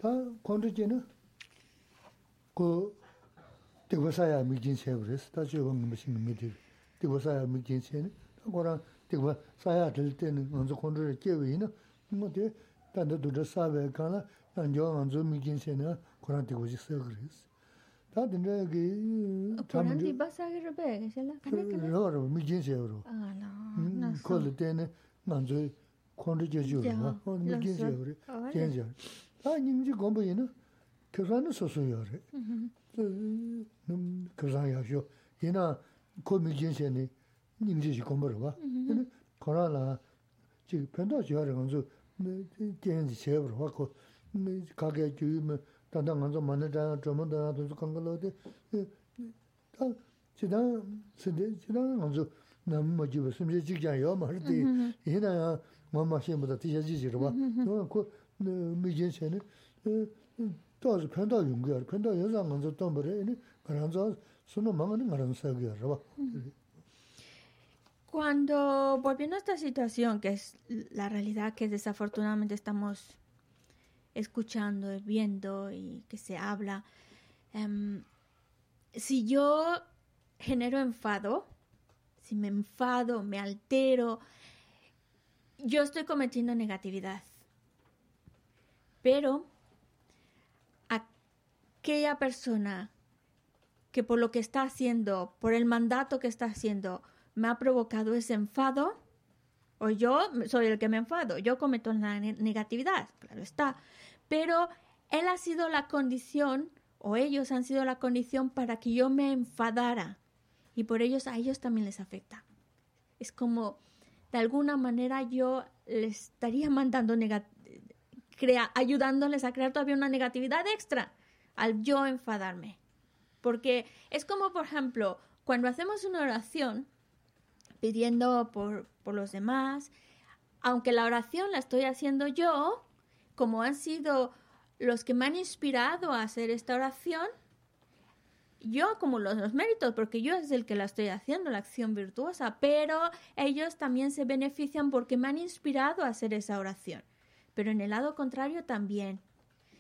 다 건드지는 그 대고사야 미진세 그래서 다 지금 무슨 미디 대고사야 미진세는 거랑 대고 사야 될 때는 먼저 건드를 깨위는 뭐데 단도 둘다 사베 가나 난저 먼저 미진세는 거랑 대고지 써 그래서 다 된다 그 담지 바사기를 배 계실라 간다 그러 미진세로 아나 콜 때는 먼저 건드려 주고 미진세로 견제 아 님지 공부에는 교사는 소소요래. 음 교사 야죠. 얘나 고미진세니 님지 공부를 봐. 근데 코로나 지금 변도 지하를 건수 개인지 제업을 하고 가게 주면 단단 건수 만나다 좀은 다 도서 건걸로데 다 지난 세대 지난 건수 남뭐 집에 심지 직장 요 말디 얘나 엄마 시험보다 뒤져지지로 봐. 그거 Cuando volviendo a esta situación, que es la realidad que desafortunadamente estamos escuchando, y viendo y que se habla, em, si yo genero enfado, si me enfado, me altero, yo estoy cometiendo negatividad. Pero aquella persona que por lo que está haciendo, por el mandato que está haciendo, me ha provocado ese enfado, o yo soy el que me enfado, yo cometo la negatividad, claro está, pero él ha sido la condición, o ellos han sido la condición para que yo me enfadara, y por ellos a ellos también les afecta. Es como, de alguna manera yo les estaría mandando crea, ayudándoles a crear todavía una negatividad extra al yo enfadarme. Porque es como, por ejemplo, cuando hacemos una oración pidiendo por, por los demás, aunque la oración la estoy haciendo yo, como han sido los que me han inspirado a hacer esta oración, yo acumulo los méritos porque yo es el que la estoy haciendo, la acción virtuosa, pero ellos también se benefician porque me han inspirado a hacer esa oración. Pero en el lado contrario también.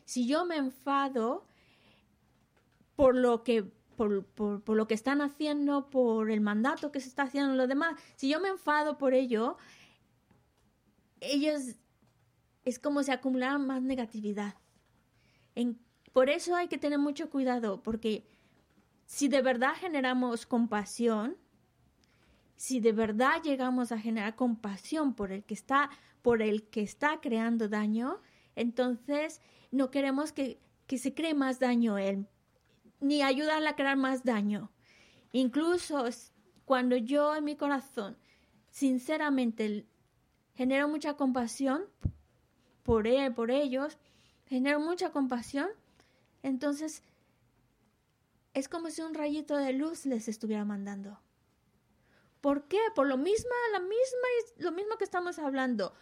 Si yo me enfado por lo que por, por, lo que están haciendo, por el mandato que se está haciendo los demás, si yo me enfado por ello, ellos es como si acumularan más negatividad. En, por eso hay que tener mucho cuidado, porque si de verdad generamos compasión, si de verdad llegamos a generar compasión por el que está, por el que está creando daño, entonces no queremos que, que se cree más daño él, ni ayudarle a crear más daño. Incluso cuando yo en mi corazón, sinceramente, genero mucha compasión por él, por ellos, genero mucha compasión, entonces es como si un rayito de luz les estuviera mandando. ¿Por qué? Por lo mismo, la misma, lo mismo que estamos hablando.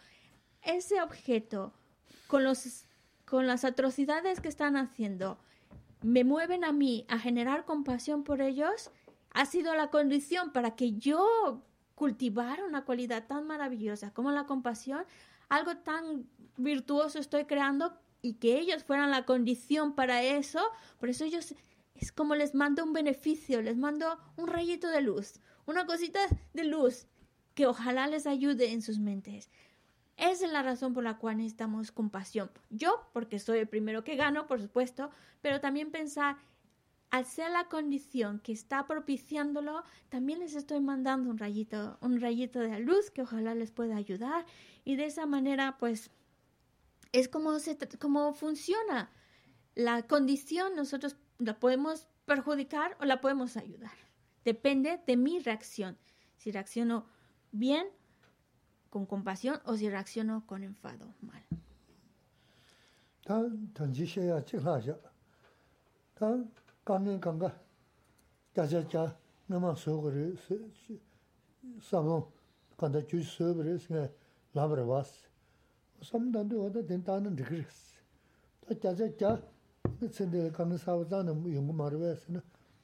Ese objeto, con, los, con las atrocidades que están haciendo, me mueven a mí a generar compasión por ellos, ha sido la condición para que yo cultivara una cualidad tan maravillosa como la compasión, algo tan virtuoso estoy creando y que ellos fueran la condición para eso, por eso ellos es como les mando un beneficio, les mando un rayito de luz, una cosita de luz que ojalá les ayude en sus mentes. Esa es la razón por la cual necesitamos compasión. Yo, porque soy el primero que gano, por supuesto, pero también pensar, al ser la condición que está propiciándolo, también les estoy mandando un rayito, un rayito de luz que ojalá les pueda ayudar. Y de esa manera, pues, es como, se, como funciona. La condición nosotros la podemos perjudicar o la podemos ayudar. Depende de mi reacción. Si reacciono bien, con compasión, o si reacciono con enfado, mal.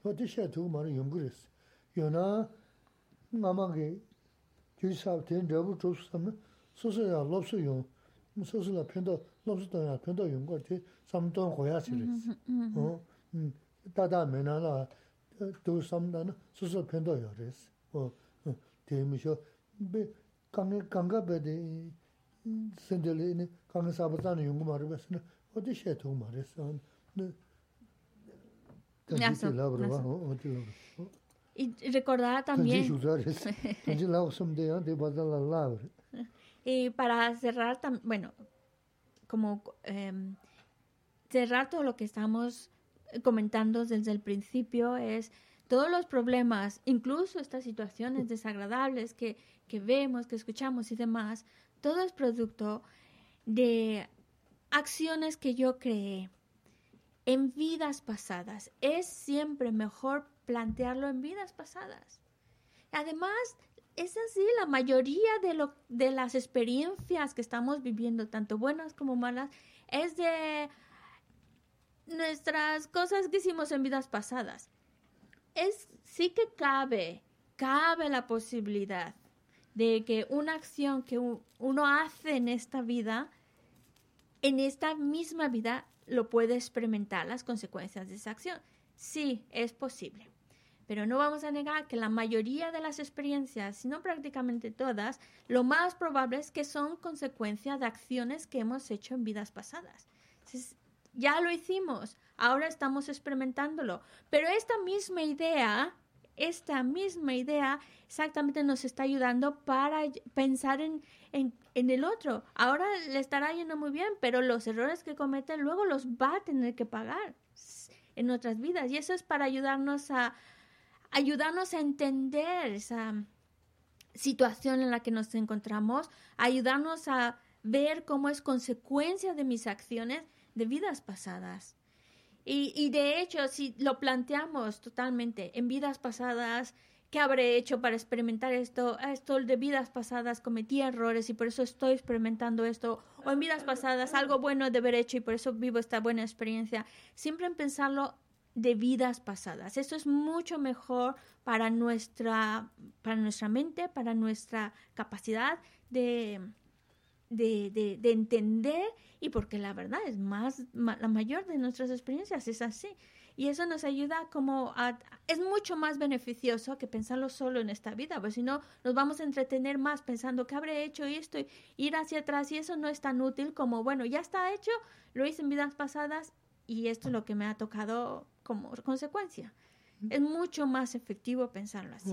어디 시야 두고 말은 연구했어. 요나 마마게 주사업 된 저부 조수하면 소소야 롭수요. 소소라 편도 롭수도야 편도 연구할 때 삼동 고야지 그랬어. 어. 음. 다다 메나라 두 삼다는 소소 편도요 그랬어. 어. 대미셔 배 강에 강가 배데 센들레니 강에 사버다는 연구 말을 했으나 어디 시야 두고 말했어. Y recordar también... y para cerrar, bueno, como em, cerrar todo lo que estamos comentando desde el principio es todos los problemas, incluso estas situaciones desagradables que, que vemos, que escuchamos y demás, todo es producto de acciones que yo creé en vidas pasadas. Es siempre mejor plantearlo en vidas pasadas. Además, es así, la mayoría de, lo, de las experiencias que estamos viviendo, tanto buenas como malas, es de nuestras cosas que hicimos en vidas pasadas. Es sí que cabe, cabe la posibilidad de que una acción que uno hace en esta vida en esta misma vida lo puede experimentar las consecuencias de esa acción. Sí, es posible. Pero no vamos a negar que la mayoría de las experiencias, si no prácticamente todas, lo más probable es que son consecuencia de acciones que hemos hecho en vidas pasadas. ya lo hicimos, ahora estamos experimentándolo. Pero esta misma idea, esta misma idea exactamente nos está ayudando para pensar en, en, el otro. Ahora le estará yendo muy bien, pero los errores que comete luego los va a tener que pagar en otras vidas. Y eso es para ayudarnos a ayudarnos a entender esa situación en la que nos encontramos, ayudarnos a ver cómo es consecuencia de mis acciones de vidas pasadas. Y de hecho, si lo planteamos totalmente en vidas pasadas, ¿Qué habré hecho para experimentar esto? Esto de vidas pasadas cometí errores y por eso estoy experimentando esto. O en vidas pasadas algo bueno de haber hecho y por eso vivo esta buena experiencia. Siempre en pensarlo de vidas pasadas. Esto es mucho mejor para nuestra, para nuestra mente, para nuestra capacidad de, de, de, de entender y porque la verdad es más, ma- la mayor de nuestras experiencias es así. Y eso nos ayuda como a... Es mucho más beneficioso que pensarlo solo en esta vida, pues si no nos vamos a entretener más pensando qué habré hecho esto y ir hacia atrás y eso no es tan útil como, bueno, ya está hecho, lo hice en vidas pasadas y esto es lo que me ha tocado como consecuencia. Es mucho más efectivo pensarlo así.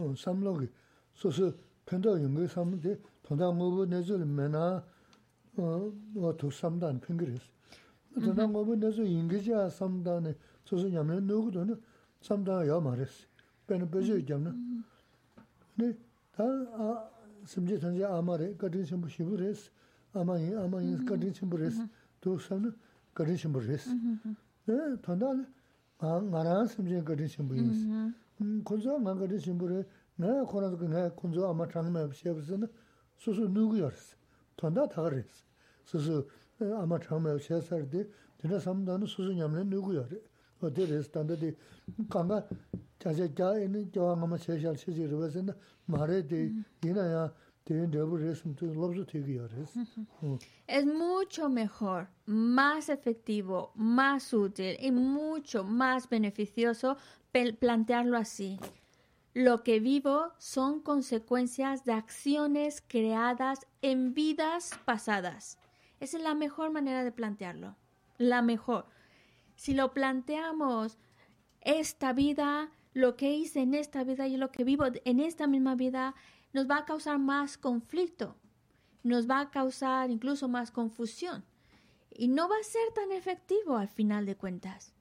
어, 삼록이 소소 편도 연구 삼데 통다 뭐고 내줄 메나 어, 어또 삼단 핑그리스. 통다 뭐고 내줄 인기자 삼단에 소소 냐면 누구도는 삼단 야 말했어. 배는 배져 있잖아. 네, 다아 심지 전제 아마레 거든 심부 시부레스. 아마이 아마이 거든 심부레스. 또 삼는 거든 심부레스. 네, 통다 아 나랑 심지 거든 심부인스. 음, 콘조 안 가르 심부레 나 코나도 그네 콘조 아마 장면 시에서는 소소 누구였어. 돈다 다 그랬어. 소소 어, 아마 장면 시에서데 되나 삼다는 소소 냠네 누구야. 어 디에서 단다디 강가 자자자 있는 저항 아마 세샬 시지르버서는 말에데 이나야 대인 대부레스 또 럽도 되게 열었어. 어. Es mucho mejor, más efectivo, más útil y mucho más beneficioso pel- plantearlo así. Lo que vivo son consecuencias de acciones creadas en vidas pasadas. Esa es la mejor manera de plantearlo. La mejor. Si lo planteamos esta vida, lo que hice en esta vida y lo que vivo en esta misma vida, nos va a causar más conflicto nos va a causar incluso más confusión y no va a ser tan efectivo al final de cuentas.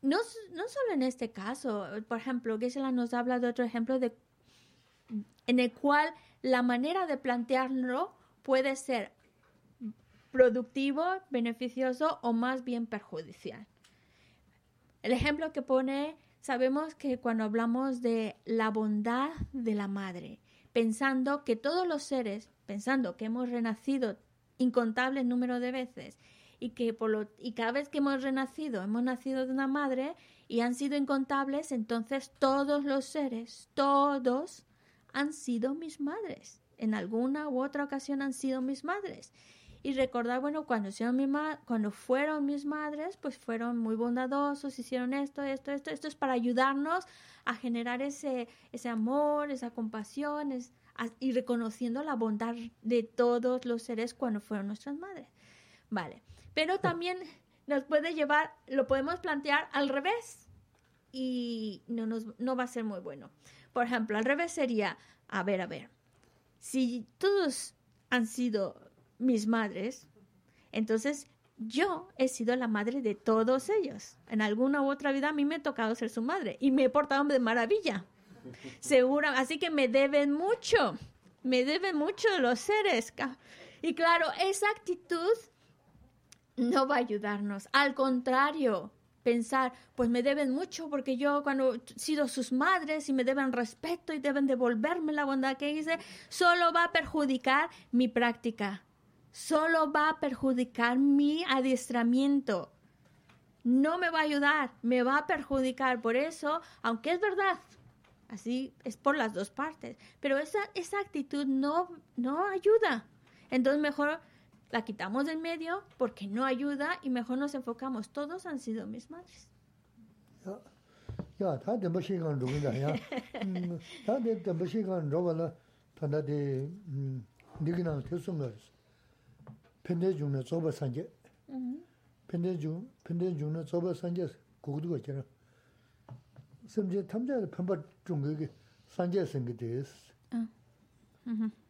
No, no solo en este caso, por ejemplo, Gesela nos habla de otro ejemplo de, en el cual la manera de plantearlo puede ser productivo, beneficioso o más bien perjudicial. El ejemplo que pone, sabemos que cuando hablamos de la bondad de la madre, pensando que todos los seres, pensando que hemos renacido incontables número de veces y que por lo, y cada vez que hemos renacido hemos nacido de una madre y han sido incontables, entonces todos los seres, todos han sido mis madres. En alguna u otra ocasión han sido mis madres. Y recordar, bueno, cuando, hicieron mi ma- cuando fueron mis madres, pues fueron muy bondadosos, hicieron esto, esto, esto. Esto es para ayudarnos a generar ese, ese amor, esa compasión es- a- y reconociendo la bondad de todos los seres cuando fueron nuestras madres. Vale, pero también nos puede llevar, lo podemos plantear al revés y no, nos, no va a ser muy bueno. Por ejemplo, al revés sería, a ver, a ver, si todos han sido mis madres, entonces yo he sido la madre de todos ellos. En alguna u otra vida a mí me ha tocado ser su madre y me he portado de maravilla. Segura, así que me deben mucho, me deben mucho los seres. Y claro, esa actitud no va a ayudarnos. Al contrario, pensar, pues me deben mucho porque yo cuando he sido sus madres y me deben respeto y deben devolverme la bondad que hice, solo va a perjudicar mi práctica. Solo va a perjudicar mi adiestramiento. No me va a ayudar, me va a perjudicar. Por eso, aunque es verdad, así es por las dos partes, pero esa, esa actitud no, no ayuda. Entonces mejor la quitamos del medio porque no ayuda y mejor nos enfocamos. Todos han sido mis madres. 펜데 중에 저버 산제. 펜데 중 펜데 중에 저버 산제 고고도 있잖아. 심지 탐자의 편바 중국이 산제 생기 됐어. 응.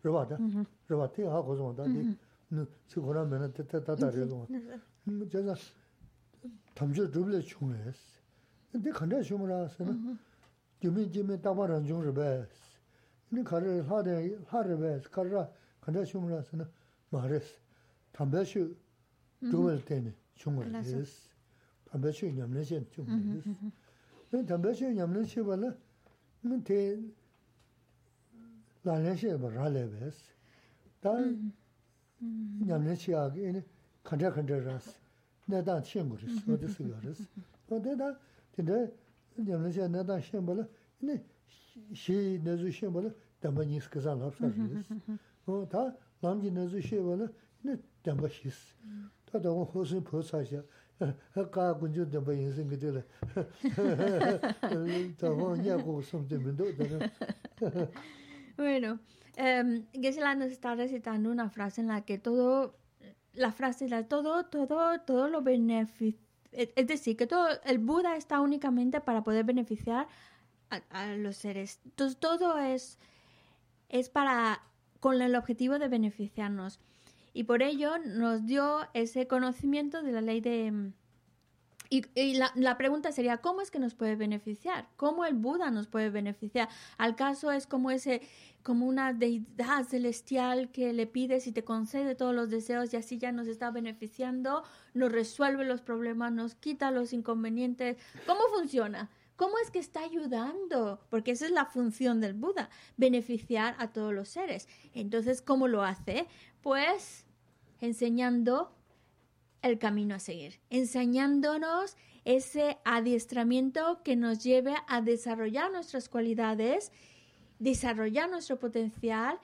로바다. 로바티 하고 좀 다디. 너 지고나 면은 때때다다래도. 음, 제가 탐저 드블레 중에스. 근데 간다 shum라서는 주민 주민 따바란 중을 배. 근데 가를 하대 하를 배. 가라 간다 shum라서는 말했어. 담배슈 두벌 때네 중을 알았어. 했어. 담배슈 냠내신 중을 했어. 근데 담배슈 냠내시 벌라 근데 lānyā shē bā rā lē bēs. Tā ñam nē chī āgī inī kāntrā kāntrā rās, nē tāng shēng gu rīs, wā tī sī gā rīs. Wā tē tā, tī nē ñam nē chī nē tāng shēng bā lā, inī shē nē zū shēng bā lā, dāmbā nī sī kāsā lāp sā rīs. Wā tā lām jī nē zū shē bā lā, inī dāmbā shī sī. Tā tā wā hō sī pō kā dāmbā yīn sī ngā tī lā. Tā wā ñā gu sōm tī mī ndō tā rā. Bueno, eh, Geshe-la nos está recitando una frase en la que todo, la frase la todo, todo, todo lo beneficia, es decir, que todo, el Buda está únicamente para poder beneficiar a, a los seres. Entonces todo es, es para, con el objetivo de beneficiarnos. Y por ello nos dio ese conocimiento de la ley de... mm, Y, y la, la pregunta sería, ¿cómo es que nos puede beneficiar? ¿Cómo el Buda nos puede beneficiar? Al caso es como ese, como una deidad celestial que le pides y te concede todos los deseos y así ya nos está beneficiando, nos resuelve los problemas, nos quita los inconvenientes. ¿Cómo funciona? ¿Cómo es que está ayudando? Porque esa es la función del Buda, beneficiar a todos los seres. Entonces, ¿cómo lo hace? Pues enseñando el camino a seguir, enseñándonos ese adiestramiento que nos lleve a desarrollar nuestras cualidades, desarrollar nuestro potencial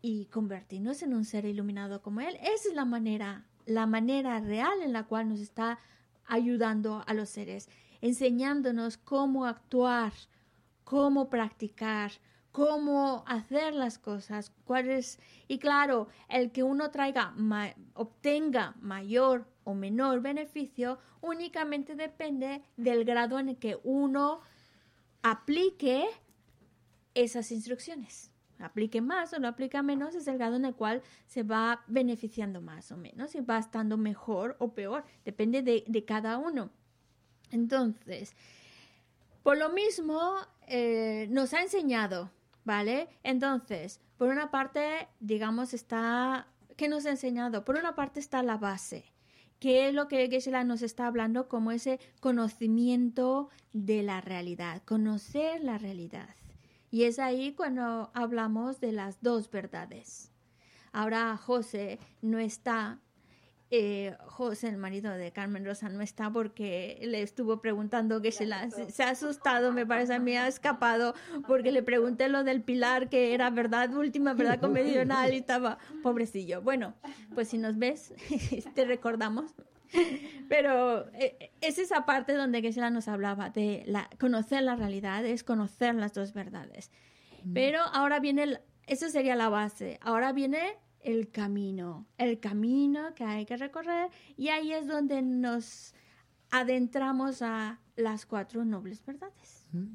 y convertirnos en un ser iluminado como Él. Esa es la manera, la manera real en la cual nos está ayudando a los seres, enseñándonos cómo actuar, cómo practicar, cómo hacer las cosas, cuál es y claro, el que uno traiga obtenga mayor o menor beneficio únicamente depende del grado en el que uno aplique esas instrucciones. Aplique más o no aplique menos es el grado en el cual se va beneficiando más o menos y va estando mejor o peor. Depende de, de cada uno. Entonces, por lo mismo, eh, nos ha enseñado, ¿vale? Entonces, por una parte, digamos, está... ¿Qué nos ha enseñado? Por una parte está la base, que es lo que Geshe-la nos está hablando como ese conocimiento de la realidad, conocer la realidad. Y es ahí cuando hablamos de las dos verdades. Ahora José no está, eh, José, el marido de Carmen Rosa, no está porque le estuvo preguntando que se, la, se, ha asustado, me parece a mí, ha escapado, porque le pregunté lo del pilar, que era verdad última, verdad convencional, y estaba pobrecillo. Bueno, pues si nos ves, te recordamos. Pero eh, es esa parte donde Geshe nos hablaba de la, conocer la realidad, es conocer las dos verdades. Pero ahora viene, el- eso sería la base. Ahora viene el camino, el camino que hay que recorrer. Y ahí es donde nos adentramos a las cuatro nobles verdades. Mm.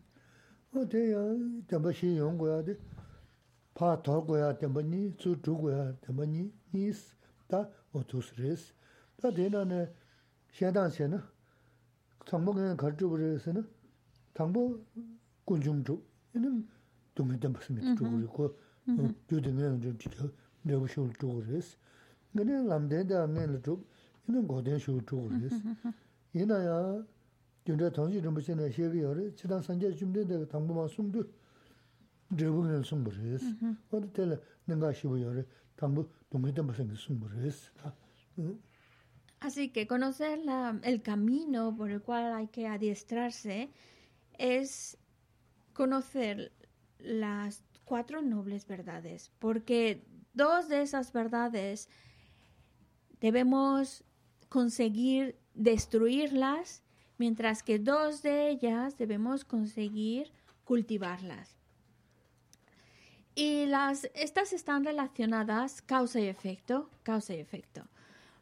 te ya tenpa xin yong goya de pa to goya tenpa ni zu zhu goya tenpa ni ni s ta o tu s res ta de na ne xian dang xian na tangbo gen kar zhu bre se na tangbo gun zhong zhu yin dong gen tenpa simi zhu bre ko yu de ngen zhu zhu zhu ne bu shu zhu res ngen lam de da ngen le zhu yin go den shu zhu res yin na ya 윤자 당시 좀 보시네 시비 열에 지난 산제 준비된 당부만 숨도 저분을 숨버렸어. 어디 때 내가 시비 열에 당부 동네도 무슨 숨버렸어. Así que conocer la- el camino por el cual hay que adiestrarse es conocer las cuatro nobles verdades, porque dos de esas verdades debemos conseguir destruirlas, mientras que dos de ellas debemos conseguir cultivarlas. Y las, estas están relacionadas causa y efecto, causa y efecto.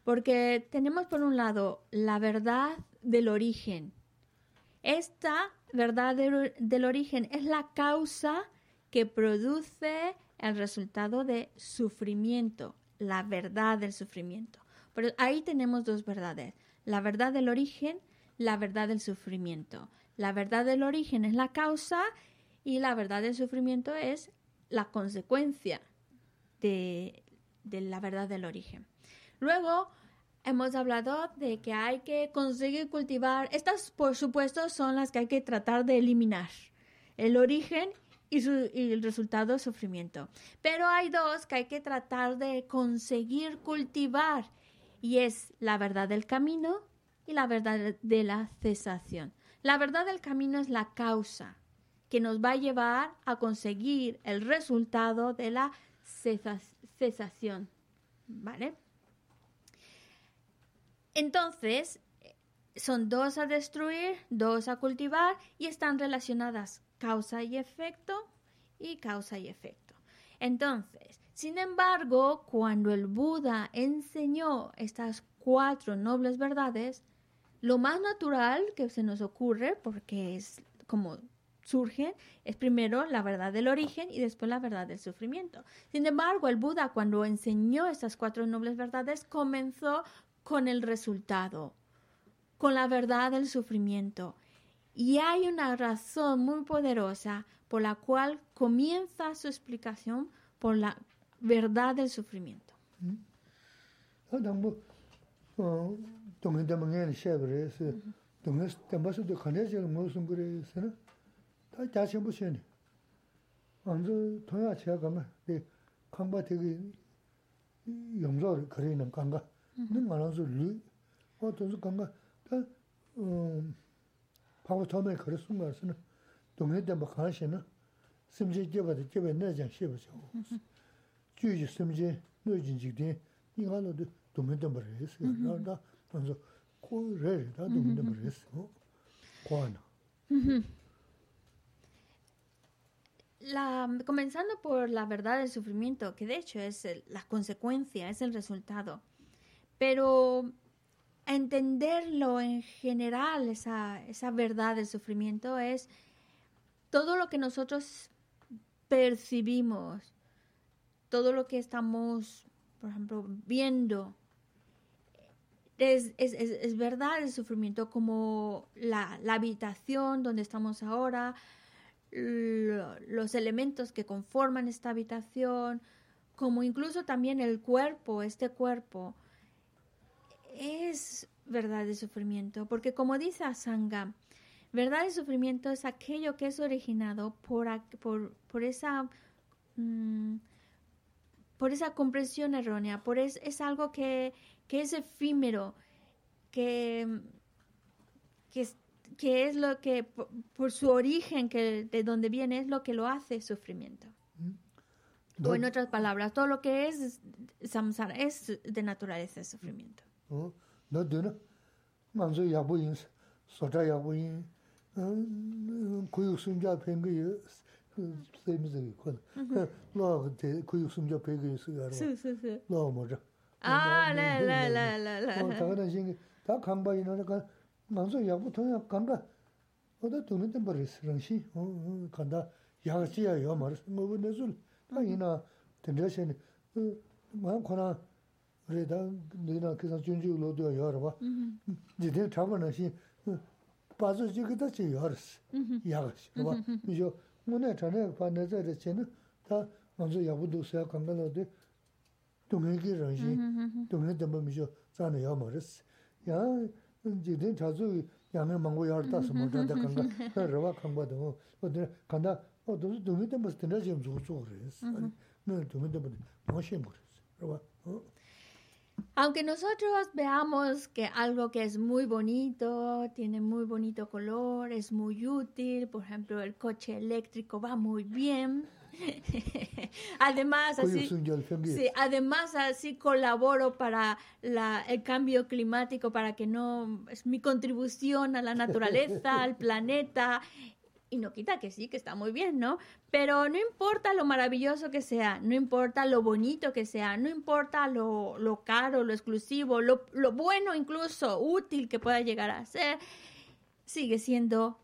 Porque tenemos por un lado la verdad del origen. Esta verdad del, del origen es la causa que produce el resultado de sufrimiento, la verdad del sufrimiento. Pero ahí tenemos dos verdades, la verdad del origen, la verdad del sufrimiento. La verdad del origen es la causa y la verdad del sufrimiento es la consecuencia de, de la verdad del origen. Luego hemos hablado de que hay que conseguir cultivar, estas por supuesto son las que hay que tratar de eliminar, el origen y, el resultado es sufrimiento. Pero hay dos que hay que tratar de conseguir cultivar y es la verdad del camino y la verdad de la cesación. La verdad del camino es la causa que nos va a llevar a conseguir el resultado de la cesa- cesación. ¿Vale? Entonces, son dos a destruir, dos a cultivar y están relacionadas causa y efecto y causa y efecto. Entonces, sin embargo, cuando el Buda enseñó estas cuatro nobles verdades, lo más natural que se nos ocurre, porque es como surgen, es primero la verdad del origen y después la verdad del sufrimiento. Sin embargo, el Buda cuando enseñó estas cuatro nobles verdades comenzó con el resultado, con la verdad del sufrimiento. Y hay una razón muy poderosa por la cual comienza su explicación por la verdad del sufrimiento. ngā rā sū lū, wā tō sū kāngā, tā pāngwa tōmē kārī sūng kā rā sī na, dōngi dāmbā khānyā shē na, simchē jēba dā jēba nā jāng shēba chā wā. 주지 심지 너진 직대 이가로도 도면도 버렸어. 나다 먼저 코레 다 도면도 버렸어. 과나. La, comenzando por la verdad del sufrimiento, que de hecho es el- la consecuencia, es el resultado. Pero entenderlo en general, esa, esa verdad del sufrimiento, es todo lo que nosotros percibimos, todo lo que estamos, por ejemplo, viendo. Es, es- es- es verdad el sufrimiento como la, la habitación donde estamos ahora, lo- los elementos que conforman esta habitación, como incluso también el cuerpo, este cuerpo, es verdad de sufrimiento, porque como dice Asanga, verdad de sufrimiento es aquello que es originado por, ac- por, por esa mm, por esa comprensión errónea, por es, es algo que, que es efímero, que, que, es, que es lo que, por, por su origen, que de donde viene, es lo que lo hace sufrimiento. O en otras palabras, todo lo que es samsara es de naturaleza de sufrimiento. dā dē nā mānsō yāgbō yīn, sotā yāgbō yīn, kuyuk sumjā pēngi yī, sēmi sēgi kōna, lō tē kuyuk sumjā pēngi yī sūyā rō, lō mō rā. ā, lē, lē, lē, lē, lē. tā kā dā shīngi, tā kāmbā yī nā rā kā, mānsō yāgbō tōnyā kāmbā, o dā tōni tēmbā rīs, rāngshī, kāndā yāgachī yā yā mā rīs, mō bō nē sūl, tā yī nā, tēmbā shēni, mā 어다 돈은 좀 버렸어. 랑시. 어, 어, 간다. 야지야 요 말을 뭐 내줄. 아이나 된다시니. 어, 뭐 코나 그래다 너나 그래서 준주로도 여러 봐. 니들 잡아는 시 빠져 지그다 지 여러스. 야가시. 봐. 이저 오늘 전에 반내서 전에 다 먼저 야부도 세 강간어데 동행기 런시. 동행도 뭐 미죠. 자네 여 말스. 야 지든 자주 양을 망고 열다서 뭐 다다 강가. 그러와 강바도 어디 간다. 어 도스 동행도 뭐 드나 좀 좋죠 그랬어. 너 동행도 뭐 뭐시 그랬어. 그러와. 어. Aunque nosotros veamos que algo que es muy bonito, tiene muy bonito color, es muy útil, por ejemplo, el coche eléctrico va muy bien. además, así, además, así colaboro para la, el cambio climático, para que no es mi contribución a la naturaleza, al planeta y no quita que sí, que está muy bien, ¿no? Pero no importa lo maravilloso que sea, no importa lo bonito que sea, no importa lo, lo caro, lo exclusivo, lo, lo bueno incluso, útil que pueda llegar a ser, sigue siendo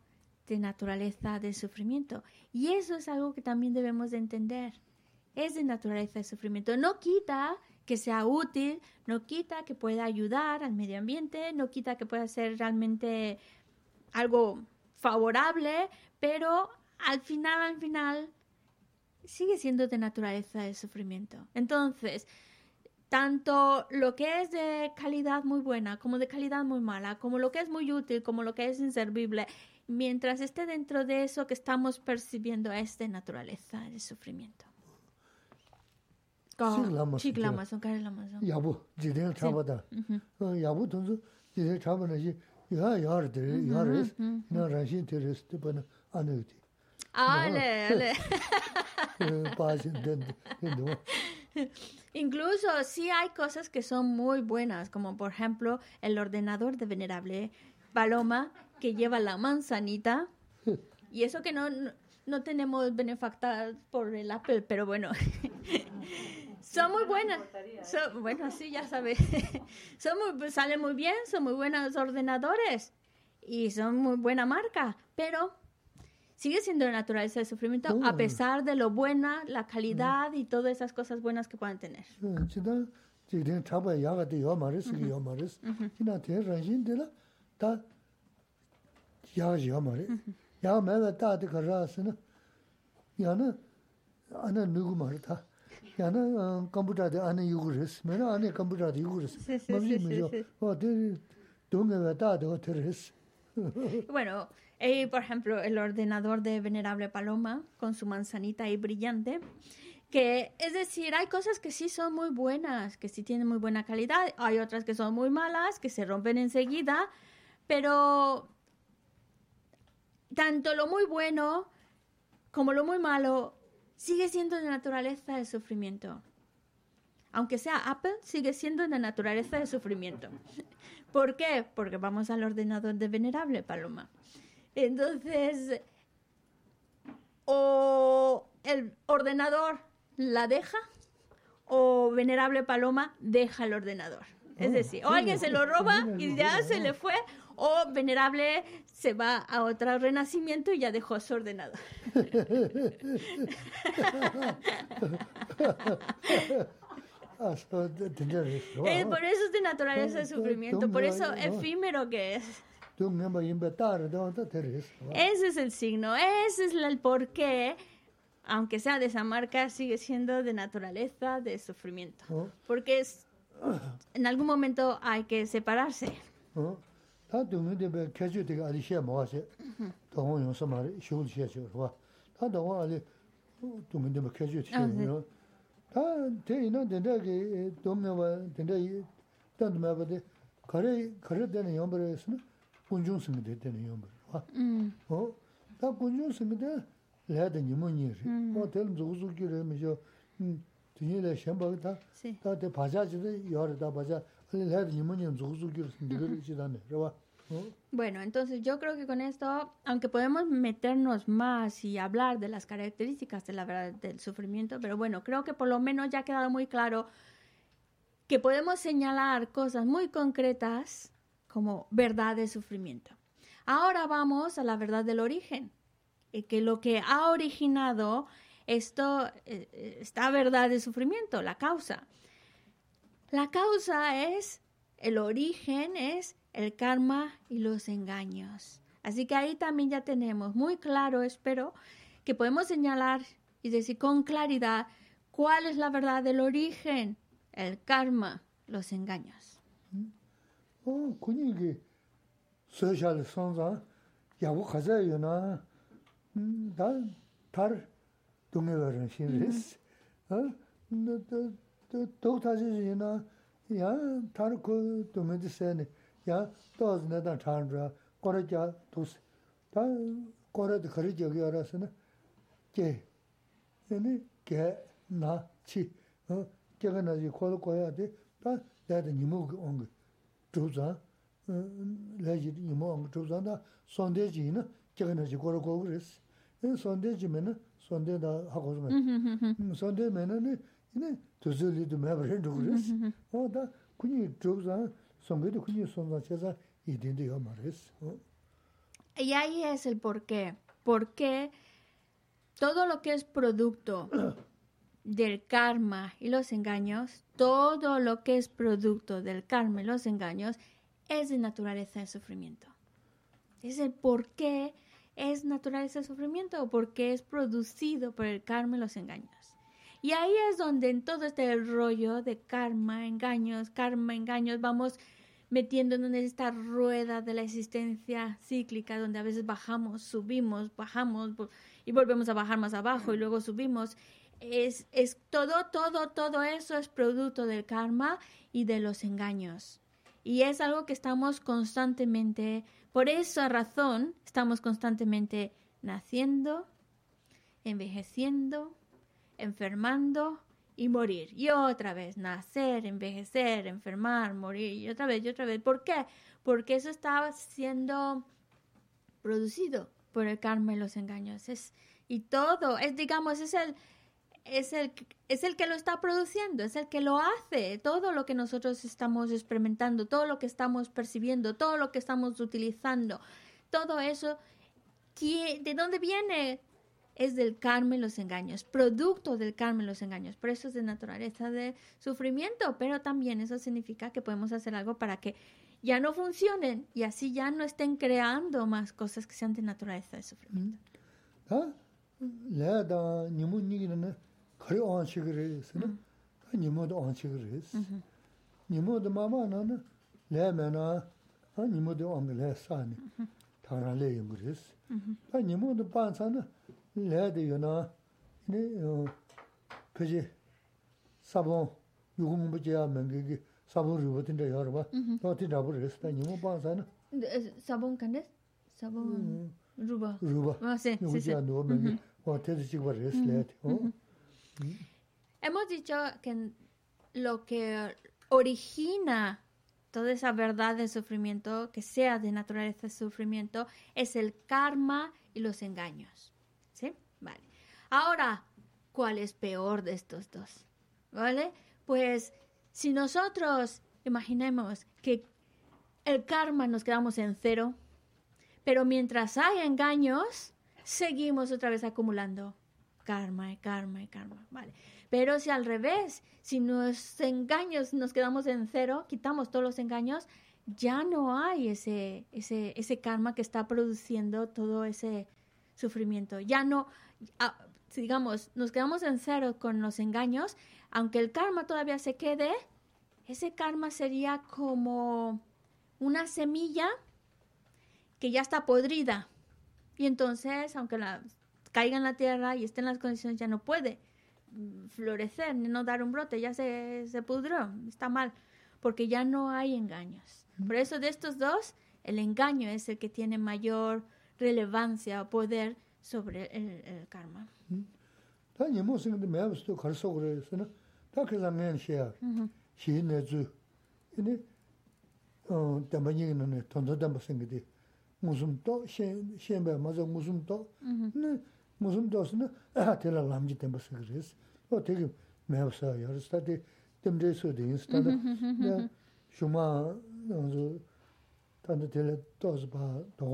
de naturaleza de sufrimiento. Y eso es algo que también debemos de entender. Es de naturaleza de sufrimiento. No quita que sea útil, no quita que pueda ayudar al medio ambiente, no quita que pueda ser realmente algo favorable, pero al final, al final, sigue siendo de naturaleza de sufrimiento. Entonces, tanto lo que es de calidad muy buena como de calidad muy mala, como lo que es muy útil, como lo que es inservible, mientras esté dentro de eso que estamos percibiendo es de naturaleza de sufrimiento. Chik lama Chik su lama son, kare lama son. 야부 지대 잡아다 어 야부 돈도 지대 잡아내지 야 야르들 야르스 나 라신 테레스 때는 안 해도 Ale, ale. 빠진 된데 근데 Incluso sí hay cosas que son muy buenas, como por ejemplo el ordenador de Venerable Paloma que lleva la manzanita. Y eso que no, no, no tenemos benefactor por el Apple, pero bueno. son muy buenas. ¿eh? Son, bueno, sí, ya sabes. son muy, salen muy bien, son muy buenos ordenadores y son muy buena marca, pero sigue siendo la naturaleza del sufrimiento a pesar de lo buena, la calidad y todas esas cosas buenas que puedan tener. Uh -huh. 야가 돼요 말했어 요 말했어 지나 대 라신데라 다 야지요 말해 야 매가 다데 가라스는 야는 안에 누구 말다 야는 컴퓨터에 안에 유그레스 매나 안에 컴퓨터에 유그레스 Sí, sí, 뭐지 sí, sí, 뭐죠 sí. 어디 동네가 다데 어terres Bueno, eh, por ejemplo, el ordenador de Venerable Paloma con su manzanita ahí brillante. Que es decir, hay cosas que sí son muy buenas, que sí tienen muy buena calidad, hay otras que son muy malas, que se rompen enseguida, pero tanto lo muy bueno como lo muy malo sigue siendo de naturaleza del sufrimiento. Aunque sea Apple, sigue siendo de naturaleza del sufrimiento. ¿Por qué? Porque vamos al ordenador de Venerable Paloma. Entonces, o el ordenador la deja o Venerable Paloma deja el ordenador. Es Oh, decir, o alguien se lo roba y ya se le fue, o venerable se va a otro renacimiento y ya dejó ordenado. eh, por eso es de naturaleza de sufrimiento, por eso efímero que es. Ese es el signo, ese es el porqué aunque sea de esa marca, sigue siendo de naturaleza de sufrimiento. Porque es, en algún momento hay que separarse. 어? 다 동네데 배 캐주되게 아리시아 모아세. 동원 용서 말이 쇼르시아 쇼르와. 다 동원 아리 동네데 배 캐주되게. 아, 네. 다 대이나 된다게 동네와 된다 이 단도 마버데 거래 거래 되는 연벌에서는 군중승이 되는 연벌. 와. Mm, 어? 다 군중승인데 레드 니모니리. 뭐 될 조수기를 미죠. 음. 뒤에 셴바다 sí. 다데 바자지도 여르다 바자 Bueno, entonces yo creo que con esto, aunque podemos meternos más y hablar de las características de la verdad del sufrimiento, pero bueno, creo que por lo menos ya ha quedado muy claro que podemos señalar cosas muy concretas como verdad del sufrimiento. Ahora vamos a la verdad del origen, eh, que lo que ha originado esto, eh, eh, esta verdad del sufrimiento, la causa. La causa es, el origen es el karma y los engaños. Así que ahí también ya tenemos muy claro, espero, que podemos señalar y decir con claridad cuál es la verdad del origen, el karma, los engaños. 어, dōg tāshī shī na, yā tār kō dōmē tī sēni, yā dōz nē tā chān rā, kōrā kia tūs, tā kōrā tī khari kia kia rā sī na, kē, yāni kē, nā, chī, kē kā nā jī kōrā kōyā tī, tā lē tā nīmō kī ōngi chū zāng, lē jī nīmō ōngi chū zāng tā sōndē jī na, kē kā nā jī kōrā kōgō rēs, yāni sōndē jī mē na, sōndē tā hā kō sō mē, sōndē mē na nē, li. O da kunyi kunyi maris. Y ahí es el porqué. Porque todo lo que es producto del karma y los engaños, todo lo que es producto del karma y los engaños, es de naturaleza de sufrimiento. Es el porqué es naturaleza de sufrimiento o porque es producido por el karma y los engaños. Y ahí es donde en todo este rollo de karma, engaños, karma, engaños, vamos metiéndonos en esta rueda de la existencia cíclica donde a veces bajamos, subimos, bajamos y volvemos a bajar más abajo y luego subimos. Es, es todo, todo, todo eso es producto del karma y de los engaños. Y es algo que estamos constantemente, por esa razón, estamos constantemente naciendo, envejeciendo, enfermando y morir. Y otra vez, nacer, envejecer, enfermar, morir. Y otra vez, y otra vez. ¿Por qué? Porque eso estaba siendo producido por el karma y los engaños. Y todo, es digamos, es el, es el, es el que lo está produciendo, es el que lo hace. Todo lo que nosotros estamos experimentando, todo lo que estamos percibiendo, todo lo que estamos utilizando, todo eso, ¿qui- ¿de dónde viene? Es del karma y los engaños, producto del karma y los engaños. Por eso es de naturaleza de sufrimiento, pero también eso significa que podemos hacer algo para que ya no funcionen y así ya no estén creando más cosas que sean de naturaleza de sufrimiento. 다레 다 니무 니기는 거리 온치 그래서는 다 니무도 온치 그래서 니무도 마마는 레면아 아 니무도 온래 사니 다라 레용 그래서 다 니무도 반사는 레데 요나 네 어, 그지 사본 유공부지야 mengi 사본 루버틴데 여러 봐 또티 잡으랬어 다 니무 반사는 Eh, ¿Sabón candes? Sabón ruba. 루버 Ah, sí, sí, sí. 유구지야 누워 mengi 어 테드 찍어 레스 레트 어 Hemos dicho que lo que origina toda esa verdad del sufrimiento, que sea de naturaleza de sufrimiento, es el karma y los engaños. Vale. Ahora, ¿cuál es peor de estos dos? ¿Vale? Pues si nosotros imaginemos que el karma nos quedamos en cero, pero mientras hay engaños, seguimos otra vez acumulando karma y karma y karma, ¿vale? Pero si al revés, si los engaños nos quedamos en cero, quitamos todos los engaños, ya no hay ese, ese, ese karma que está produciendo todo ese sufrimiento. Ya no, ah, digamos, nos quedamos en cero con los engaños, aunque el karma todavía se quede, ese karma sería como una semilla que ya está podrida. Y entonces, aunque la caiga en la tierra y esté en las condiciones, ya no puede florecer, ni no dar un brote, ya se, se pudrió, está mal, porque ya no hay engaños. Por eso de estos dos, el engaño es el que tiene mayor relevancia o poder sobre el karma. Tā nīmō sīngi mē bā sītō khar sōg rē sī na, tā kī sā ngēn xē yā, xē yī nē dzū, yī nē dāmbā nyī nā nē, tōntō dāmbā sīngi dī, mūsum tō, xēn bā mā sā mūsum tō, mūsum tō sī na, ā tē lā lām jī dāmbā sīngi rē sī, tō tē kī mē bā sā yā rē sī, tā tē dēm rē sō dī yī sī, tā tā shūmā, tā tē lā tō sī bā, tō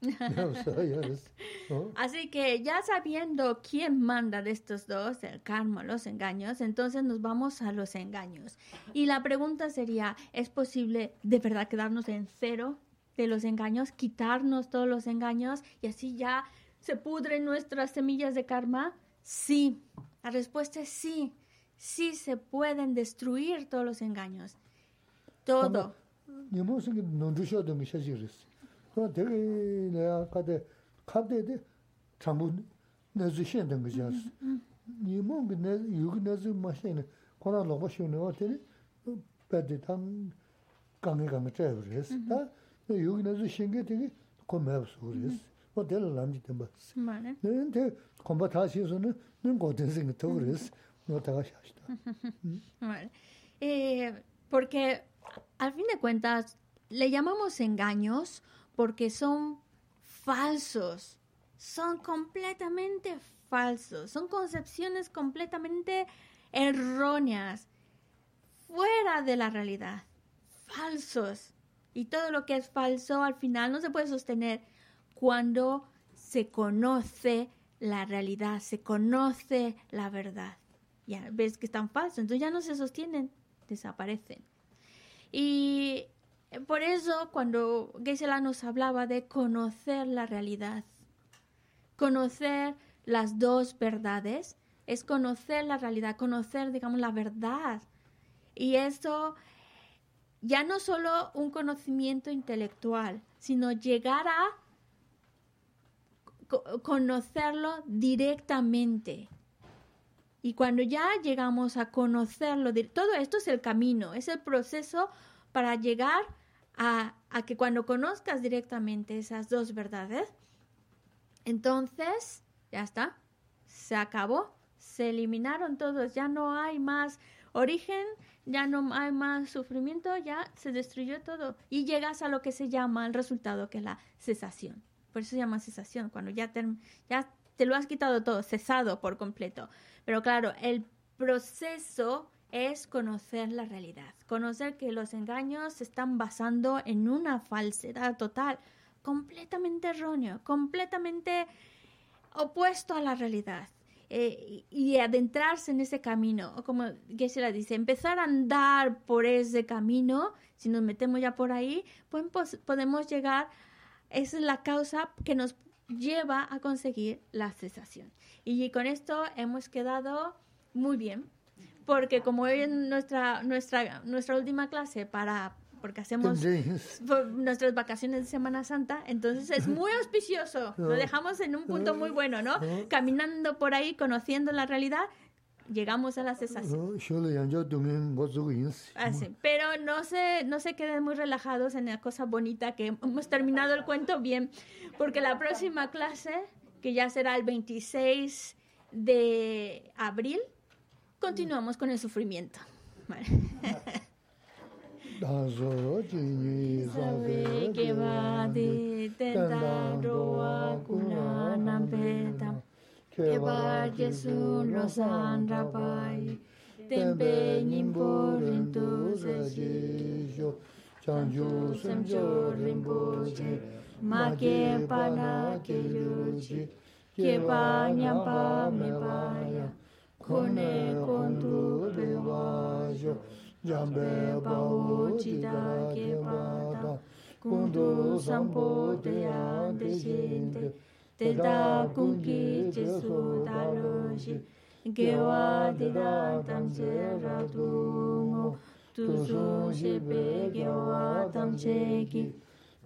Así que ya sabiendo quién manda de estos dos, el karma, los engaños, entonces nos vamos a los engaños. Y la pregunta sería, ¿es posible de verdad quedarnos en cero de los engaños, quitarnos todos los engaños y así ya se pudren nuestras semillas de karma? Sí, la respuesta es sí, sí se pueden destruir todos los engaños. Todo. nimo singi nondusho dungi shashi resi. Kora degi naya kade kabde de chambu nazu shen dungi jasi. Nimo yugi nazu ma sheni kora loba shoni wa teri badi tam gangi gangi chayabu resi. Da yugi nazu shengi degi komayabu su resi. O deli lamji tenba. Nini te komba tashi suni nini godin singi togu resi. No taga shashita. Porque al fin de cuentas le llamamos engaños porque son falsos, son completamente falsos, son concepciones completamente erróneas, fuera de la realidad, falsos. Y todo lo que es falso al final no se puede sostener cuando se conoce la realidad, se conoce la verdad. Ya ves que están falsos, entonces ya no se sostienen, desaparecen. Y por eso cuando Gesela nos hablaba de conocer la realidad, conocer las dos verdades, es conocer la realidad, conocer, digamos, la verdad. Y eso ya no solo un conocimiento intelectual, sino llegar a co- conocerlo directamente. Y cuando ya llegamos a conocerlo, todo esto es el camino, es el proceso para llegar a, que cuando conozcas directamente esas dos verdades, entonces ya está, se acabó, se eliminaron todos, ya no hay más origen, ya no hay más sufrimiento, ya se destruyó todo y llegas a lo que se llama el resultado, que es la cesación. Por eso se llama cesación, cuando ya te lo has quitado todo, cesado por completo. Pero claro, el proceso es conocer la realidad, conocer que los engaños se están basando en una falsedad total, completamente erróneo, completamente opuesto a la realidad. Eh, y, adentrarse en ese camino, o como Geshe-la dice, empezar a andar por ese camino, si nos metemos ya por ahí, pues, pues, podemos llegar, esa es la causa que nos lleva a conseguir la cesación. Y con esto hemos quedado muy bien, porque como hoy es nuestra, nuestra, nuestra última clase para, porque hacemos nuestras vacaciones de Semana Santa, entonces es muy auspicioso. Lo dejamos en un punto muy bueno, ¿no? Caminando por ahí, conociendo la realidad, llegamos a la cesación. Así, ah, pero no se, no se queden muy relajados en la cosa bonita que hemos terminado el cuento bien, porque la próxima clase, que ya será el 26 de abril, continuamos con el sufrimiento. Vale. Sabe que va de que va Jesús los andrapai tempe nimpo rintu 장주 semjo rinpoche ma que pana que yuchi que va nyampa me vaya kone kontu pe pewajo jambe bao chida ke bada kundu sampo te ya Teda kungi jesu dalu shi Gewa dida tamche ratu ngo Tuzu shepe gewa tamche ki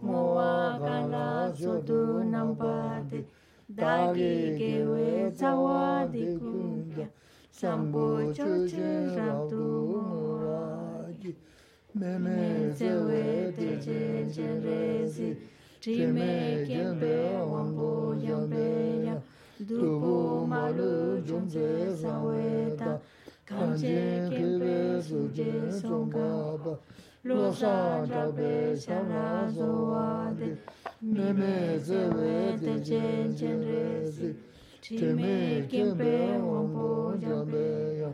Mowa kala sotu nampate Dagi gewe tsawa di kungya Sambu choche ratu muraji Meme zewe teche chen resi Chime kempe wambu yambe ya Dubu malu jumze sawe ta Kanje kempe suje songa ba Losa jabe shara zowa de Meme zewe de jen jen rezi Chime kempe wambu yambe ya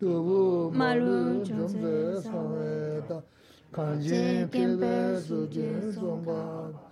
Dubu malu jumze sawe ta Kanje kempe suje songa ba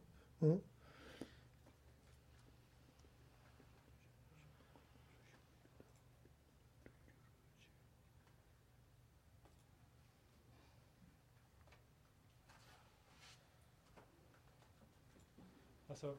so